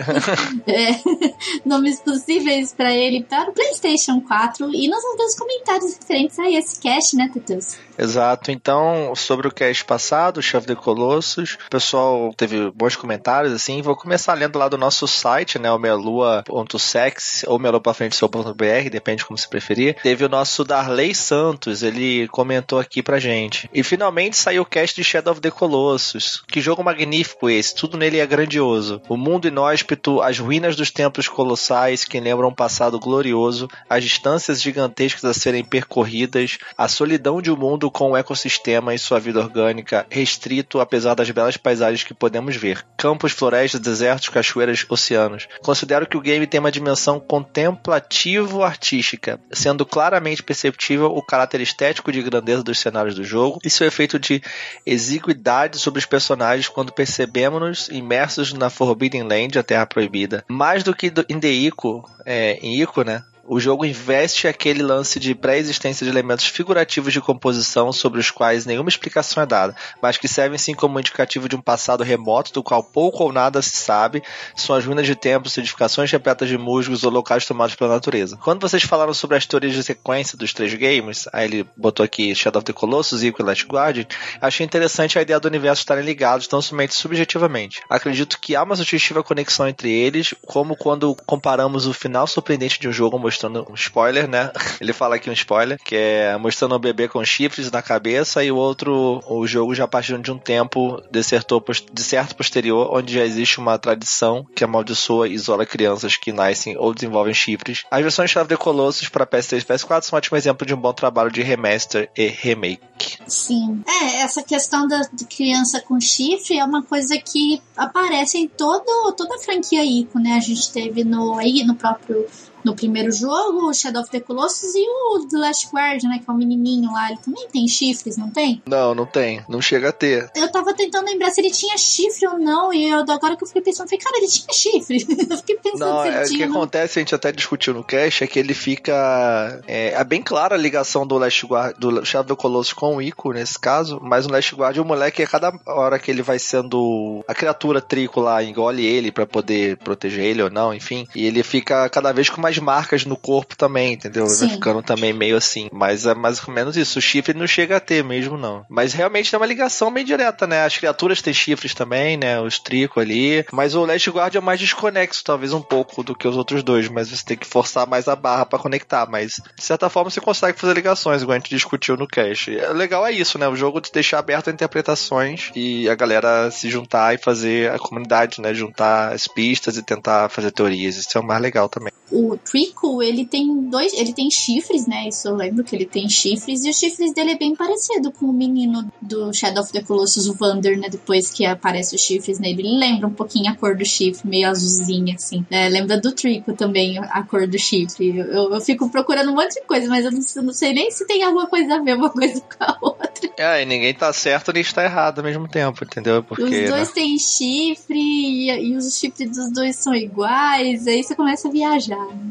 é, nomes possíveis pra ele para o PlayStation 4 e nós vamos comentários referentes a esse cast, né, Teteus? Exato. Então, sobre o cast passado, o Chef de Colossus, o pessoal teve bons comentários, assim. Vou começar lendo lá do nosso site, né, o melua.sex ou melua.frente.br, depende como se preferir. Teve o nosso Darley Santos, ele comentou aqui pra gente. E finalmente saiu o cast de Shadow of the Colossus. Que jogo magnífico esse, tudo nele é grandioso. O mundo inóspito, as ruínas dos templos colossais que lembram um passado glorioso, as distâncias gigantescas a serem percorridas, a solidão de um mundo com o ecossistema e sua vida orgânica restrito apesar das belas paisagens que podemos ver. Campos, florestas, desertos, cachoeiras, oceanos. Considero que o game tem uma dimensão contemplativo-artística, sendo claramente perceptível o caráter estético de grandeza dos cenários do jogo e seu efeito de exiguidade sobre os personagens quando percebemos-nos imersos na Forbidden Land, a Terra Proibida. Mais do que em Ico, é, em Ico, né? O jogo investe aquele lance de pré-existência de elementos figurativos de composição sobre os quais nenhuma explicação é dada, mas que servem sim como indicativo de um passado remoto do qual pouco ou nada se sabe, são as ruínas de templos, edificações repletas de musgos ou locais tomados pela natureza. Quando vocês falaram sobre as teorias de sequência dos três games, aí ele botou aqui Shadow of the Colossus e Last Guardian, achei interessante a ideia do universo estarem ligados tão somente subjetivamente. Acredito que há uma sugestiva conexão entre eles, como quando comparamos o final surpreendente de um jogo mostrando um spoiler, né? Ele fala aqui um spoiler, que é mostrando um bebê com chifres na cabeça e o outro, o jogo já partindo de um tempo de certo, de certo posterior, onde já existe uma tradição que amaldiçoa e isola crianças que nascem ou desenvolvem chifres. As versões de Colossus para PS3 e PS4 são um ótimo exemplo de um bom trabalho de remaster e remake. Sim. É, essa questão da criança com chifre é uma coisa que aparece em todo, toda a franquia Ico, né? A gente teve no, aí no próprio no primeiro jogo, o Shadow of the Colossus e o The Last Guardian, né? Que é o menininho lá. Ele também tem chifres, não tem? Não, não tem. Não chega a ter. Eu tava tentando lembrar se ele tinha chifre ou não. E eu, agora que eu fiquei pensando, eu falei, cara, ele tinha chifre. eu fiquei pensando Não, se ele é, o tinha. que não. acontece, a gente até discutiu no cast, é que ele fica. É, é bem clara a ligação do Last Guard, do Shadow Colossus com o Ico, nesse caso, mas no Last Guard o moleque, a cada hora que ele vai sendo. A criatura trico lá engole ele pra poder proteger ele ou não, enfim. E ele fica cada vez com mais marcas no corpo também, entendeu? Vai Sim. ficando também meio assim. Mas é mais ou menos isso. O chifre não chega a ter mesmo, não. Mas realmente tem uma ligação bem direta, né? As criaturas têm chifres também, né? Os trico ali. Mas o Last Guard é mais desconexo, talvez um pouco, do que os outros dois. Mas você tem que forçar mais a barra pra conectar. Mas, de certa forma, você consegue fazer ligações, igual a gente discutiu no cast. O legal é isso, né? O jogo de deixar aberto a interpretações e a galera se juntar e fazer a comunidade, né? Juntar as pistas e tentar fazer teorias. Isso é o mais legal também. O Trico, ele tem dois. Ele tem chifres, né? Isso eu lembro que ele tem chifres. E os chifres dele é bem parecido com o menino do Shadow of the Colossus, o Vander, né? Depois que aparece os chifres nele. Ele lembra um pouquinho a cor do chifre, meio azulzinha, assim. É, lembra do Trico também, a cor do chifre. Eu, eu, fico procurando um monte de coisa, mas eu não, eu não sei nem se tem alguma coisa a ver uma coisa com a outra. É, e ninguém tá certo nem está errado ao mesmo tempo, entendeu? Porque. os né? dois têm chifre e, e os chifres dos dois são iguais, aí você começa a viajar. né?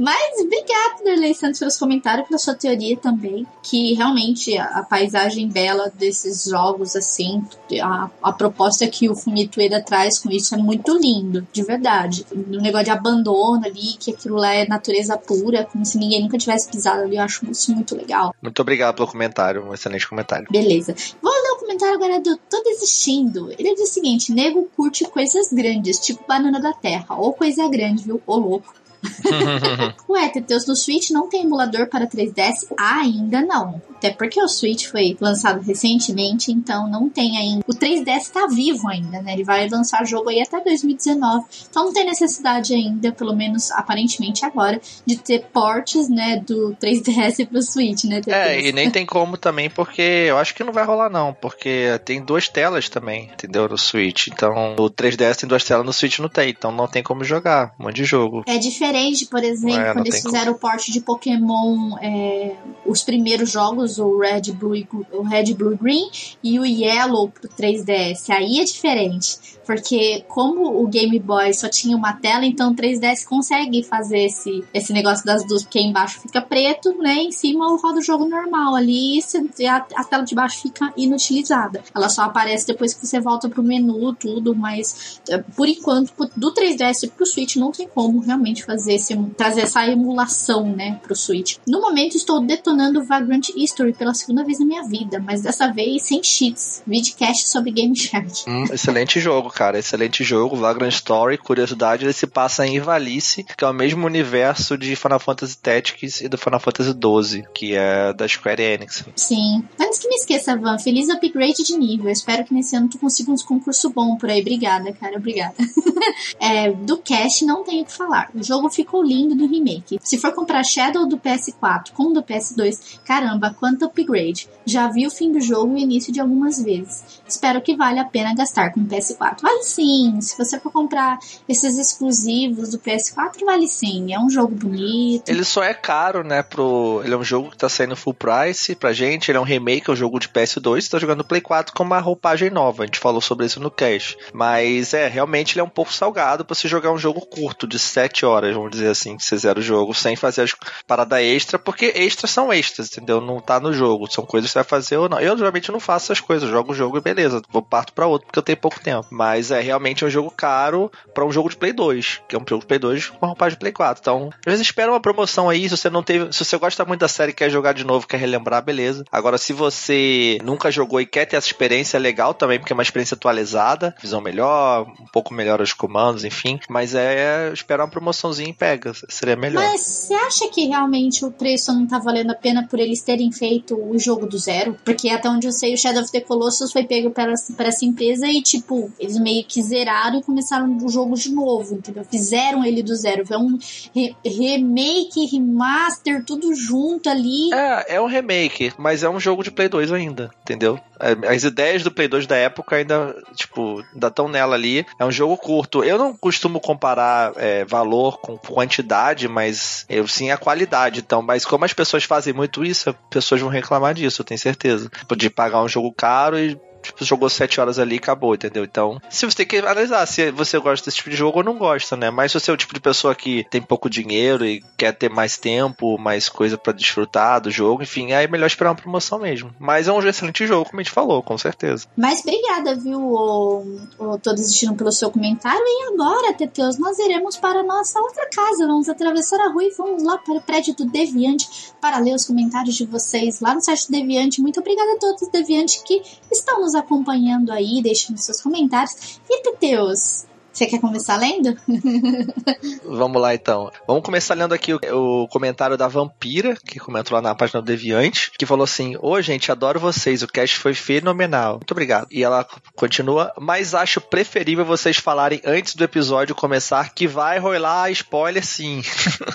Mas obrigado, Darley Santos, pelos comentários, pela sua teoria também. Que realmente a, a paisagem bela desses jogos, assim, a, a proposta que o Fumitueda traz com isso é muito lindo, de verdade. O negócio de abandono ali, que aquilo lá é natureza pura, como se ninguém nunca tivesse pisado ali, eu acho isso muito legal. Muito obrigado pelo comentário, um excelente comentário. Beleza. Vou ler o comentário agora do Tô Desistindo. Ele diz o seguinte: nego curte coisas grandes, tipo banana da terra, ou coisa grande, viu? Ô louco. Ué, Teteus, no Switch não tem emulador para 3DS? Ainda não. Até porque o Switch foi lançado recentemente, então não tem ainda. O 3DS tá vivo ainda, né? Ele vai lançar jogo aí até 2019. Então não tem necessidade ainda, pelo menos aparentemente agora, de ter portes, né, do 3DS pro Switch, né? É, e nem tem como também, porque eu acho que não vai rolar não, porque tem duas telas também, entendeu? No Switch. Então, o 3DS tem duas telas, no Switch não tem, então não tem como jogar um monte de jogo. É diferente, por exemplo, É, quando eles fizeram o porte de Pokémon, é, os primeiros jogos, o Red, Blue, o Red, Blue Green e o Yellow pro 3DS. Aí é diferente, porque como o Game Boy só tinha uma tela, então o 3DS consegue fazer esse, esse negócio das duas, porque embaixo fica preto, né? Em cima roda o jogo normal ali e a, a tela de baixo fica inutilizada. Ela só aparece depois que você volta pro menu, tudo, mas é, por enquanto, do 3DS pro Switch não tem como realmente fazer esse, trazer essa emulação, né, pro Switch. No momento estou detonando Vagrant History pela segunda vez na minha vida, mas dessa vez sem cheats. Vidcast sobre Game Shark. Hum, excelente jogo, cara. Excelente jogo. Vagrant Story. Curiosidade, ele se passa em Ivalice, que é o mesmo universo de Final Fantasy Tactics e do Final Fantasy XII, que é da Square Enix. Sim. Antes que me esqueça, Van, feliz upgrade de nível. Espero que nesse ano tu consiga uns concursos bons por aí. Obrigada, cara. Obrigada. É, do cast não tenho o que falar. O jogo ficou lindo do remake. Se for comprar Shadow do PS4 com o do PS2, caramba, quanto upgrade. Já vi o fim do jogo e o início de algumas vezes. Espero que valha a pena gastar com o PS4. Vale sim. Se você for comprar esses exclusivos do PS4, vale sim. É um jogo bonito. Ele só é caro, né? Pro... Ele é um jogo que tá saindo full price pra gente. Ele é um remake, é um jogo de PS2. Você tá jogando Play 4 com uma roupagem nova. A gente falou sobre isso no cast. Mas é, realmente ele é um pouco salgado pra você jogar um jogo curto, de 7 horas, vamos dizer assim, que você zera o jogo, sem fazer as paradas extra, porque extras são extras, entendeu? Não tá no jogo. São coisas que você vai fazer ou não. Eu geralmente não faço essas coisas. Jogo o jogo e beleza. Vou parto pra outro porque eu tenho pouco tempo. Mas é realmente um jogo caro pra um jogo de Play 2, que é um jogo de Play 2 com roupagem de Play 4. Então, às vezes espera uma promoção aí, se você não teve, se você gosta muito da série e quer jogar de novo, quer relembrar, beleza. Agora, se você nunca jogou e quer ter essa experiência, é legal também, porque é uma experiência atualizada, visão melhor, um pouco melhor os comandos, enfim. Mas é, espera uma promoçãozinha e pega, seria melhor. Mas você acha que realmente o preço não tá valendo a pena por eles terem feito feito o jogo do zero, porque até onde eu sei, o Shadow of the Colossus foi pego por essa empresa e, tipo, eles meio que zeraram e começaram o jogo de novo, entendeu? Fizeram ele do zero. Foi um re remake, remaster, tudo junto ali. É, é um remake, mas é um jogo de Play 2 ainda, entendeu? É, as ideias do Play 2 da época ainda, tipo, ainda estão nela ali. É um jogo curto. Eu não costumo comparar é, valor com quantidade, mas eu sim a qualidade. Então, mas como as pessoas fazem muito isso, as pessoas vão reclamar disso, eu tenho certeza. De pagar um jogo caro e tipo, jogou 7 horas ali e acabou, entendeu? Então, se você tem que analisar se você gosta desse tipo de jogo ou não gosta, né? Mas se você é o tipo de pessoa que tem pouco dinheiro e quer ter mais tempo, mais coisa para desfrutar do jogo, enfim, aí é melhor esperar uma promoção mesmo. Mas é um excelente jogo, como a gente falou, com certeza. Mas obrigada, viu, o, o Todos Assistindo pelo seu comentário. E agora, Teteus, nós iremos para a nossa outra casa. Vamos atravessar a rua e vamos lá para o prédio do Deviante para ler os comentários de vocês lá no site do Deviante. Muito obrigada a todos, Deviante, que estão nos acompanhando aí, deixando seus comentários. E Teteus, você quer começar lendo? Vamos lá então. Vamos começar lendo aqui o, o, comentário da Vampira, que comentou lá na página do Deviante, que falou assim: Ô gente, adoro vocês, o cast foi fenomenal. Muito obrigado. E ela continua, mas acho preferível vocês falarem antes do episódio começar que vai rolar spoiler sim.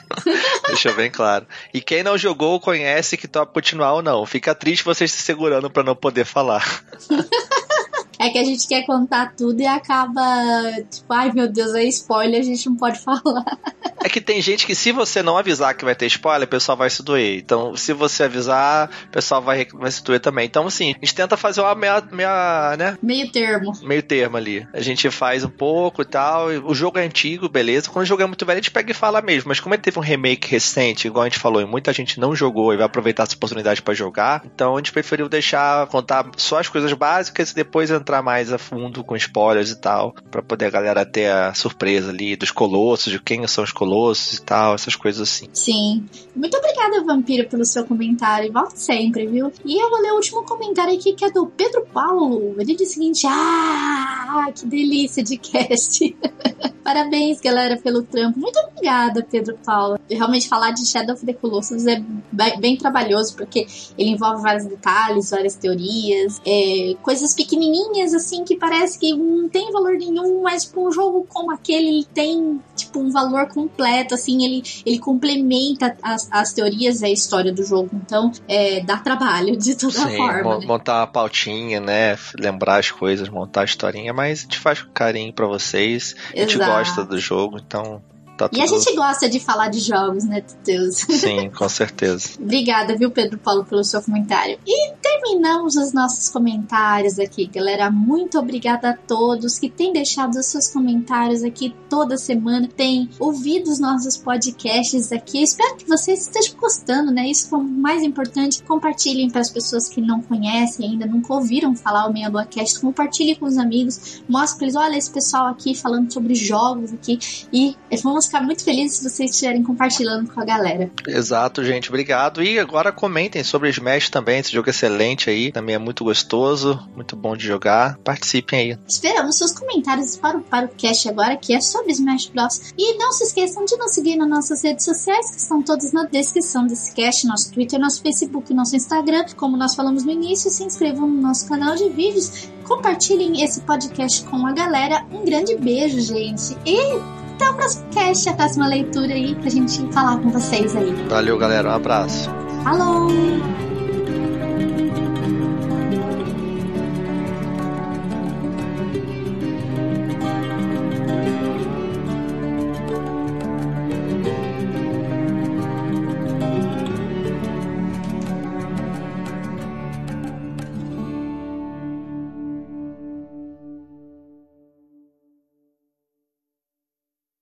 Deixa bem claro. E quem não jogou conhece que topa continuar ou não. Fica triste vocês se segurando para não poder falar. É que a gente quer contar tudo e acaba, tipo, ai meu Deus, é spoiler, a gente não pode falar. É que tem gente que se você não avisar que vai ter spoiler, o pessoal vai se doer. Então, se você avisar, o pessoal vai, vai se doer também. Então, assim, a gente tenta fazer uma meia, meia, né? Meio termo. Meio termo ali. A gente faz um pouco e tal. O jogo é antigo, beleza. Quando o jogo é muito velho, a gente pega e fala mesmo. Mas como ele teve um remake recente, igual a gente falou, e muita gente não jogou e vai aproveitar essa oportunidade para jogar, então a gente preferiu deixar contar só as coisas básicas e depois entrar mais a fundo com spoilers e tal, para poder a galera ter a surpresa ali dos colossos, de quem são os colossos e tal, essas coisas assim. Sim. Muito obrigada, Vampira, pelo seu comentário. Volte sempre, viu? E eu vou ler o último comentário aqui, que é do Pedro Paulo. Ele diz o seguinte: Ah, que delícia de cast. Parabéns, galera, pelo trampo. Muito obrigada, Pedro Paulo. Realmente falar de Shadow of the Colossus é bem trabalhoso, porque ele envolve vários detalhes, várias teorias, é, coisas pequenininhas, assim, que parece que não tem valor nenhum, mas para um jogo como aquele, ele tem, tipo, um valor completo, assim, ele, ele complementa as, as teorias e a história do jogo. Então, é, dá trabalho de toda Sim, forma. Né? Montar uma pautinha, né? Lembrar as coisas, montar a historinha, mas a gente faz com carinho para vocês. A gente Exato gosta do jogo, então Tá e a gente gosta de falar de jogos, né, Deus? Sim, com certeza. Obrigada, viu, Pedro Paulo, pelo seu comentário. E terminamos os nossos comentários aqui, galera. Muito obrigada a todos que têm deixado os seus comentários aqui toda semana, têm ouvido os nossos podcasts aqui. Eu espero que vocês estejam gostando, né? Isso foi o mais importante. Compartilhem para as pessoas que não conhecem ainda, nunca ouviram falar o Meia Lua Cast. Compartilhem com os amigos, mostre para eles, olha esse pessoal aqui falando sobre jogos aqui e vamos vamos ficar muito felizes se vocês estiverem compartilhando com a galera. Exato, gente. Obrigado. E agora comentem sobre Smash também. Esse jogo é excelente aí. Também é muito gostoso, muito bom de jogar. Participem aí. Esperamos seus comentários para o, para o cast agora, que é sobre Smash Bros. E não se esqueçam de nos seguir nas nossas redes sociais, que estão todas na descrição desse cast. Nosso Twitter, nosso Facebook, nosso Instagram. Como nós falamos no início, se inscrevam no nosso canal de vídeos. Compartilhem esse podcast com a galera. Um grande beijo, gente. E até o próximo cast, a próxima leitura aí pra gente falar com vocês aí. Valeu, galera. Um abraço. Falou!